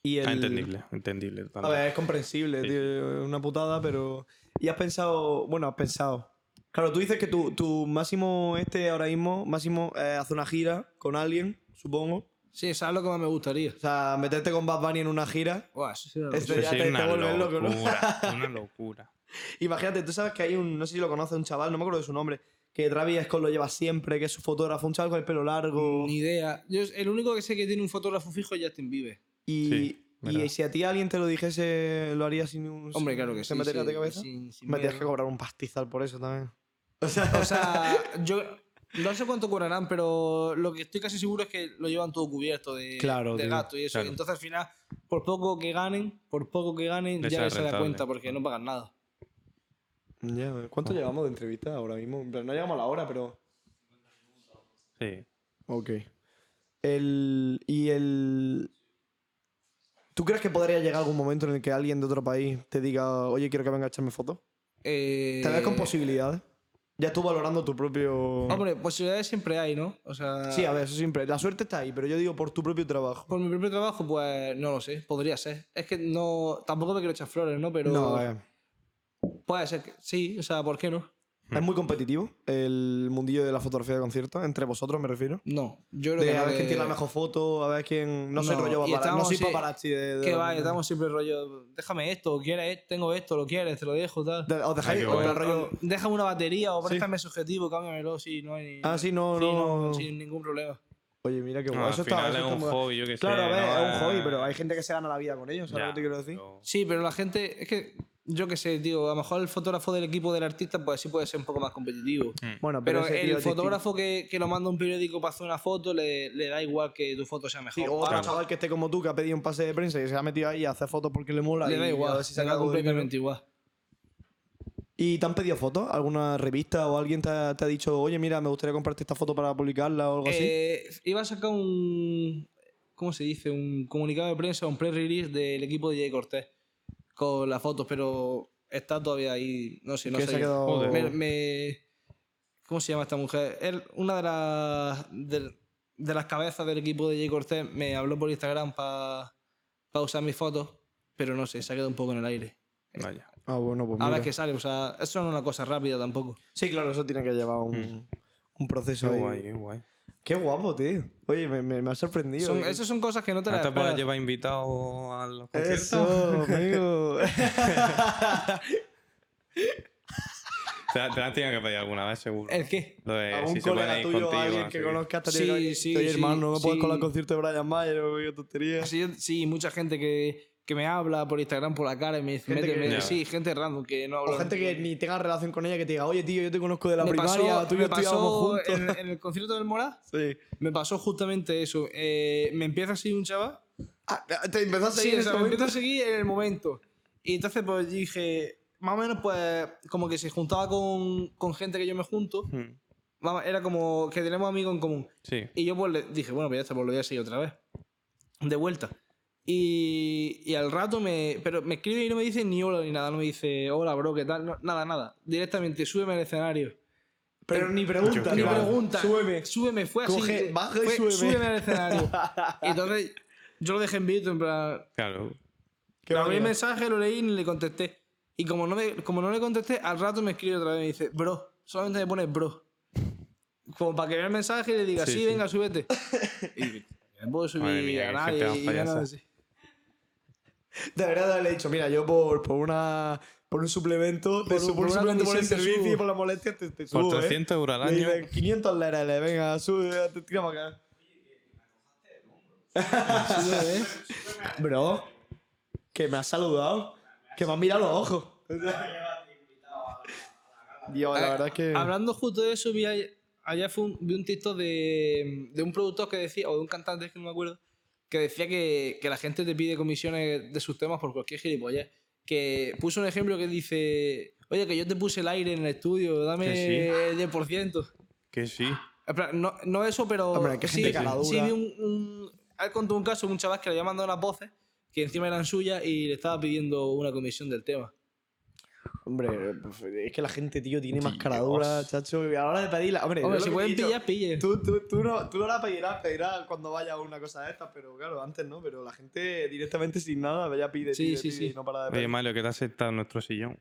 Y el... Ah, entendible, entendible. A ver, es comprensible, Sí. tío. Una putada, pero. ¿Y has pensado.? Bueno, has pensado. Claro, tú dices que tu, tu máximo este ahora mismo, máximo, eh, hace una gira con alguien, supongo. Sí, eso es lo que más me gustaría. O sea, meterte con Bad Bunny en una gira. Buah, eso lo Esto ya Eso te- es te una vuelves loco, ¿no? locura, una locura. Imagínate, tú sabes que hay un. No sé si lo conoces, un chaval, no me acuerdo de su nombre. Que Travis Scott lo lleva siempre, que es su fotógrafo, un chaval con el pelo largo. Ni idea. Yo, el único que sé que tiene un fotógrafo fijo es Justin Bieber. Y, Sí, y si a ti alguien te lo dijese, ¿lo harías sin un. Hombre, claro que sí. ¿Se metería sí, de cabeza? sin- sin Me tienes que cobrar un pastizal por eso también. O sea, yo no sé cuánto cobrarán, pero lo que estoy casi seguro es que lo llevan todo cubierto de, Claro, de tío, gasto y eso. claro. Entonces al final, por poco que ganen, por poco que ganen, Les ya se da cuenta porque no pagan nada. Ya, ¿Cuánto llevamos de entrevista ahora mismo? No llegamos a la hora, pero. Sí. Ok. El. Y el. ¿Tú crees que podría llegar algún momento en el que alguien de otro país te diga, oye, quiero que venga a echarme fotos? Eh, ¿Te ves con posibilidades? Ya tú valorando tu propio. Hombre, posibilidades siempre hay, ¿no? O sea, Sí, a ver, eso siempre. La suerte está ahí, pero yo digo por tu propio trabajo. por mi propio trabajo, pues no lo sé, podría ser. Es que no, tampoco me quiero echar flores, ¿no? Pero No, eh. puede ser que sí, o sea, ¿por qué no? ¿Es muy competitivo el mundillo de la fotografía de conciertos? Entre vosotros, me refiero. No, yo creo De que, a ver quién tiene la mejor foto, a ver quién. No, soy No, rollo y paparazzi. No estamos soy paparazzi de. de que va, estamos siempre rollo, déjame esto, quieres, tengo esto, lo quieres, te lo dejo, tal. de- ¿Os dejáis? Guay. plan rollo. Déjame una batería o préstame ese objetivo, cámbiamelo, sí, no hay Ah, sí, no, sí, no. sin ningún problema. Oye, mira qué No, guay. al eso está, eso es un hobby, yo que sé. Claro, a ver, no es un hobby, pero hay gente que se gana la vida con ello, ¿sabes lo que te quiero decir? Sí, pero la gente, es que yo qué sé, tío, a lo mejor el fotógrafo del equipo del artista, pues sí puede ser un poco más competitivo. Bueno, Pero tío el fotógrafo que, que lo manda a un periódico para hacer una foto, le, le da igual que tu foto sea Sí, mejor. o Claro. chaval que esté como tú, que ha pedido un pase de prensa y se ha metido ahí a hacer fotos porque le mola. le y da a igual, ver si le da dinero. completamente igual. ¿Y te han pedido fotos? ¿Alguna revista o alguien te ha, te ha dicho, oye, mira, me gustaría comprarte esta foto para publicarla o algo así? Eh, iba a sacar un. ¿Cómo se dice? Un comunicado de prensa, un press release del equipo de Jay Cortés con las fotos, pero está todavía ahí. No sé, no sé. se ha quedado. Joder. Me, me- ¿Cómo se llama esta mujer? Él, una de las, de, de las cabezas del equipo de Jay Cortés me habló por Instagram para usar mis fotos, pero no sé, se ha quedado un poco en el aire. Vaya. Ah, bueno, pues A ver qué sale, o sea, eso no es una cosa rápida tampoco. Sí, claro, eso tiene que llevar un, un proceso Qué guay, qué guay. Qué guapo, tío. Oye, me, me, me ha sorprendido. Son, eh. esas son cosas que no te las ¿No te puedes esperas. llevar invitado a los conciertos? Eso, amigo. Te, te la has tenido que pedir alguna vez, seguro. ¿El qué? Lo de Algún si colega tuyo, contigo. alguien que así. conozcas, te Sí, sí, oye, sí, hermano, no me puedes el concierto de Brian Mayer o qué tontería. Sí, sí, mucha gente que, que me habla por Instagram por la cara y me dice, Gente méteme. que-. Sí, gente random que no habla. O gente que ni tenga relación con ella que te diga, oye, tío, yo te conozco de la me primaria, pasó, tú y yo estudiábamos juntos. en, en el concierto del Mora, Sí. me pasó justamente eso. Eh, me empieza a seguir un chaval. Ah, te empezó a Sí, seguir o en ese me empieza a seguir en el momento. Y entonces pues dije, más o menos pues como que se juntaba con, con gente que yo me junto. Hmm, Era como que tenemos amigos en común. Sí. Y yo pues le dije, bueno, pues ya está, pues lo voy a seguir otra vez. De vuelta. Y, y al rato me. Pero me escribe y no me dice ni hola ni nada. No me dice, hola, bro, ¿qué tal? No, nada, nada. Directamente, súbeme al escenario. Pero ni pregunta. Ni pregunta. Súbeme. Súbeme, fue así. Coge, baja y fue, súbeme. al escenario. y entonces yo lo dejé en visto, en plan. Claro. Le abrí el mensaje, lo leí y ni le contesté. Y como no, me, como no le contesté, al rato me escribe otra vez y me dice, bro, solamente me pone bro. Como para que vea el mensaje y le diga, Sí, sí, sí. venga, súbete. y no puedo subir Madre mía, a nadie. Y no payasa. sé. Debería de haberle dicho, mira, yo por, por una por un suplemento, te Por un- un por una suplemento por el servicio subo. y por la molestia te, te Por subo, ¿eh? 300 euros al Le año. dice, 500 lereles, venga, sube, te tira para acá. ¿eh? Bro, que me has saludado, que me has mirado los ojos. Dios, la Eh, verdad es que... Hablando justo de eso, vi ayer, ayer fue un, vi un TikTok de, de un productor que decía, o de un cantante, es que no me acuerdo, que decía que, que la gente te pide comisiones de sus temas por cualquier gilipollas. Que puso un ejemplo que dice, oye, que yo te puse el aire en el estudio, dame Que sí. el 10%. Que sí. No, no eso, pero Hombre, que sí, sí vi un, un... Él contó un caso de un chaval que le había mandado unas voces que encima eran suyas y le estaba pidiendo una comisión del tema. Hombre, pues, es que la gente, tío, tiene más Dios. caradura, chacho. Y a la hora de pedirla... Hombre, si que pueden pillar, pillen. Tú, tú, tú, no, tú no la pedirás, pedirás cuando vaya una cosa de estas, pero claro, antes no, pero la gente directamente sin nada ya pide, Sí, pide, sí, pide sí. y no para de Oye, pedir. Mario, ¿qué te has sentado en nuestro sillón?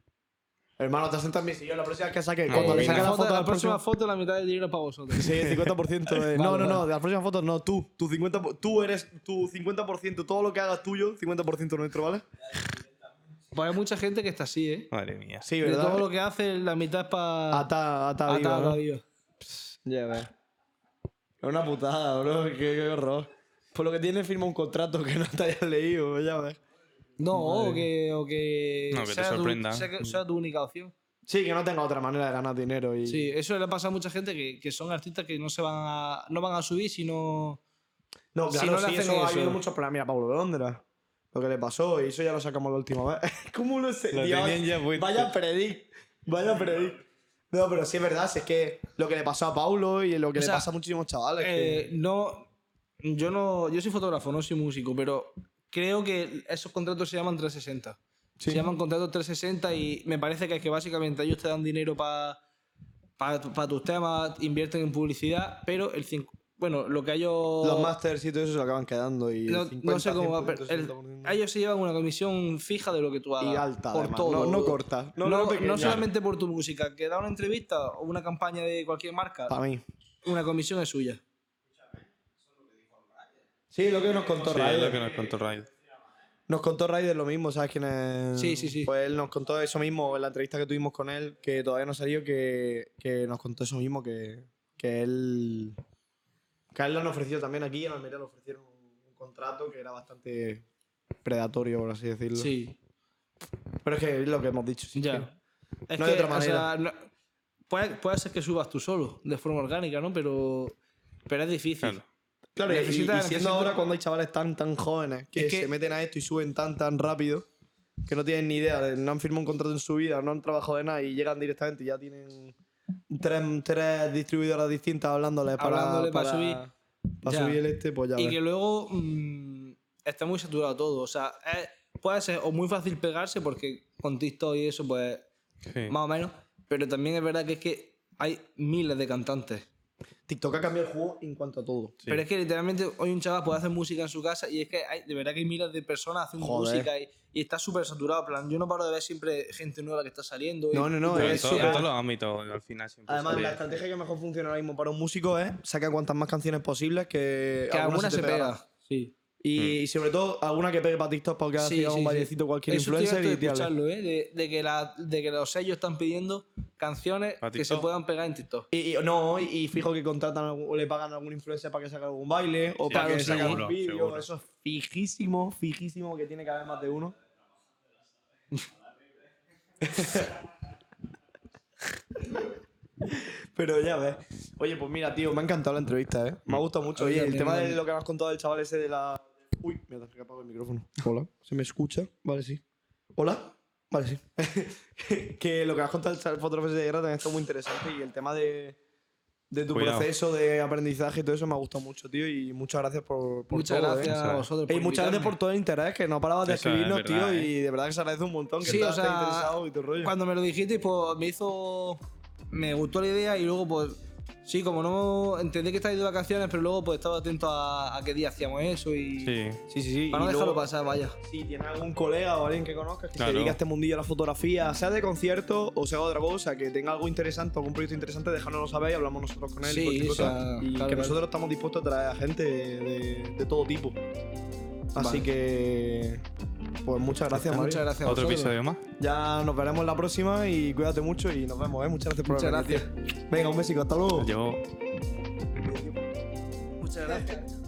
Hermano, te has sentado en mi sillón, la próxima vez que saque, No, cuando le saque la, la foto, foto la próxima foto, la mitad del dinero es para vosotros. Sí, 50% de... No, Vale, no, no, de las próximas fotos no, tú, tu 50... Tú eres tu 50%, todo lo que hagas tuyo, 50% nuestro, ¿vale? Pues hay mucha gente que está así, ¿eh? Madre mía. Sí, De ¿verdad? todo lo que hace, la mitad es para Ata, ata, viva, ¿no? Ya ves. Es una putada, bro, qué, qué horror. Por lo que tienes firma un contrato que no te hayas leído, ya ves. No, o que, o que, No, que te sea, tu, sorprenda. sea que- sea tu única opción. Sí, que no tenga otra manera de ganar dinero y... Sí, eso le pasa a mucha gente que, que son artistas que no se van a, no van a subir si no... No, Si claro, no le sí, hacen eso, ha eso. habido muchos problemas. Mira, Pablo de Londra, lo que le pasó, y eso ya lo sacamos la última vez. ¿Cómo lo sé? Lo Dios, tenían ya puesto. Vaya predic, vaya predic. No, pero sí es verdad, si es que lo que le pasó a Paulo y lo que O le sea, pasa a muchísimos chavales. Eh, no, yo no, yo soy fotógrafo, no soy músico, pero creo que esos contratos se llaman 360. Sí. Se llaman contratos 360 y me parece que es que básicamente ellos te dan dinero para tus temas, invierten en publicidad, pero el Bueno, lo que ellos. Los masters y todo eso se lo acaban quedando. Y no, 50, no sé cómo va, pero 100%, el- 60%. ellos se llevan una comisión fija de lo que tú hagas. y alta, por además, todo. No, no corta. No, No, no, solamente por tu música, que da una entrevista o una campaña de cualquier marca, Para mí. una comisión es suya. Sí, lo que nos contó Sí, lo que nos contó Ryder. Nos contó Ryder lo mismo, ¿sabes quién es? Sí, sí, sí. Pues él nos contó eso mismo en la entrevista que tuvimos con él, que todavía no salió, que, que nos contó eso mismo, que, que él. Que a él le han ofrecido también aquí, en Almería le ofrecieron un, un contrato que era bastante predatorio, por así decirlo. Sí, Pero es que es lo que hemos dicho. sí, ya. Es No que, hay otra o sea, manera. no- puede, puede ser que subas tú solo, de forma orgánica, ¿no? Pero, pero es difícil. Claro. Claro, y- Necesita- y, siendo ahora cuando hay chavales tan tan jóvenes que, Es que- se meten a esto y suben tan tan rápido que no tienen ni idea, de- no han firmado un contrato en su vida, no han trabajado de nada y llegan directamente y ya tienen tres, tres distribuidoras distintas hablándoles para, Hablándole para para, subir. para Ya. subir el este, pues ya Y ves. que luego mm, está muy saturado todo. O sea, es- puede ser o muy fácil pegarse porque con TikTok y eso, pues Sí. más o menos. Pero también es verdad que es que hay miles de cantantes. TikTok ha cambiado el juego en cuanto a todo. Sí. Pero es que literalmente hoy un chaval puede hacer música en su casa y es que hay, de verdad que hay miles de personas haciendo Joder. música y, y está súper saturado. En plan, yo no paro de ver siempre gente nueva que está saliendo. y- No, no, no, y en, es todo- en súper- todos los ámbitos, al final siempre Además, sale- la estrategia que mejor funciona ahora mismo para un músico es sacar cuantas más canciones posibles que, que alguna se, pegará. pega. Sí. Y, y sobre todo alguna que pegue para TikTok porque ahora Sí, un sí. bailecito cualquier Eso influencer y escucharlo, ¿eh? De, de que la- de que los sellos están pidiendo canciones ¿Pa que se puedan pegar en TikTok. Y, y- no, y, fijo que contratan algún- o le pagan a algún influencer para que saque algún baile o Sí, para que saque un vídeo. Eso es fijísimo, fijísimo que tiene que haber más de uno. Pero ya ves. Oye, pues mira, tío, me ha encantado la entrevista, ¿eh? Me ha gustado mucho. Oye, el tema de lo que me has contado del chaval ese de la. Uy, me he apagado el micrófono. Hola, ¿se me escucha? Vale, sí. ¿Hola? Vale, sí. que lo que has contado del fotógrafo de guerra también está muy interesante y el tema de, de tu Cuidado. proceso de aprendizaje y todo eso me ha gustado mucho, tío, y muchas gracias por, por Muchas todo, gracias ¿eh? a vosotros. por Ey, muchas gracias por todo el interés, que no parabas de Eso es escribirnos, verdad, tío, ¿eh? y de verdad que se agradece un montón que Sí, o estás sea, interesado y tu rollo. Cuando me lo dijiste, pues me hizo. Me gustó la idea y luego, pues. Sí, como no entendí que estáis de vacaciones, pero luego pues estaba atento a, a qué día hacíamos eso y. Sí. Sí, sí, sí. Para y no dejarlo luego, pasar, vaya. Si tienes algún colega o alguien que conozcas que Claro. se dedique a este mundillo de la fotografía, sea de concierto o sea otra cosa, que tenga algo interesante, algún proyecto interesante, déjanoslo saber y hablamos nosotros con él Sí, y o sea, cosa. Y claro, que claro. nosotros estamos dispuestos a traer a gente de, de- de todo tipo. Así Vale. que. Pues muchas gracias, Mario. Muchas gracias a Otro episodio más. Ya nos veremos la próxima y cuídate mucho y nos vemos, ¿eh? Muchas gracias por Muchas gracias. Venga, un besito, hasta luego. Yo. Muchas gracias.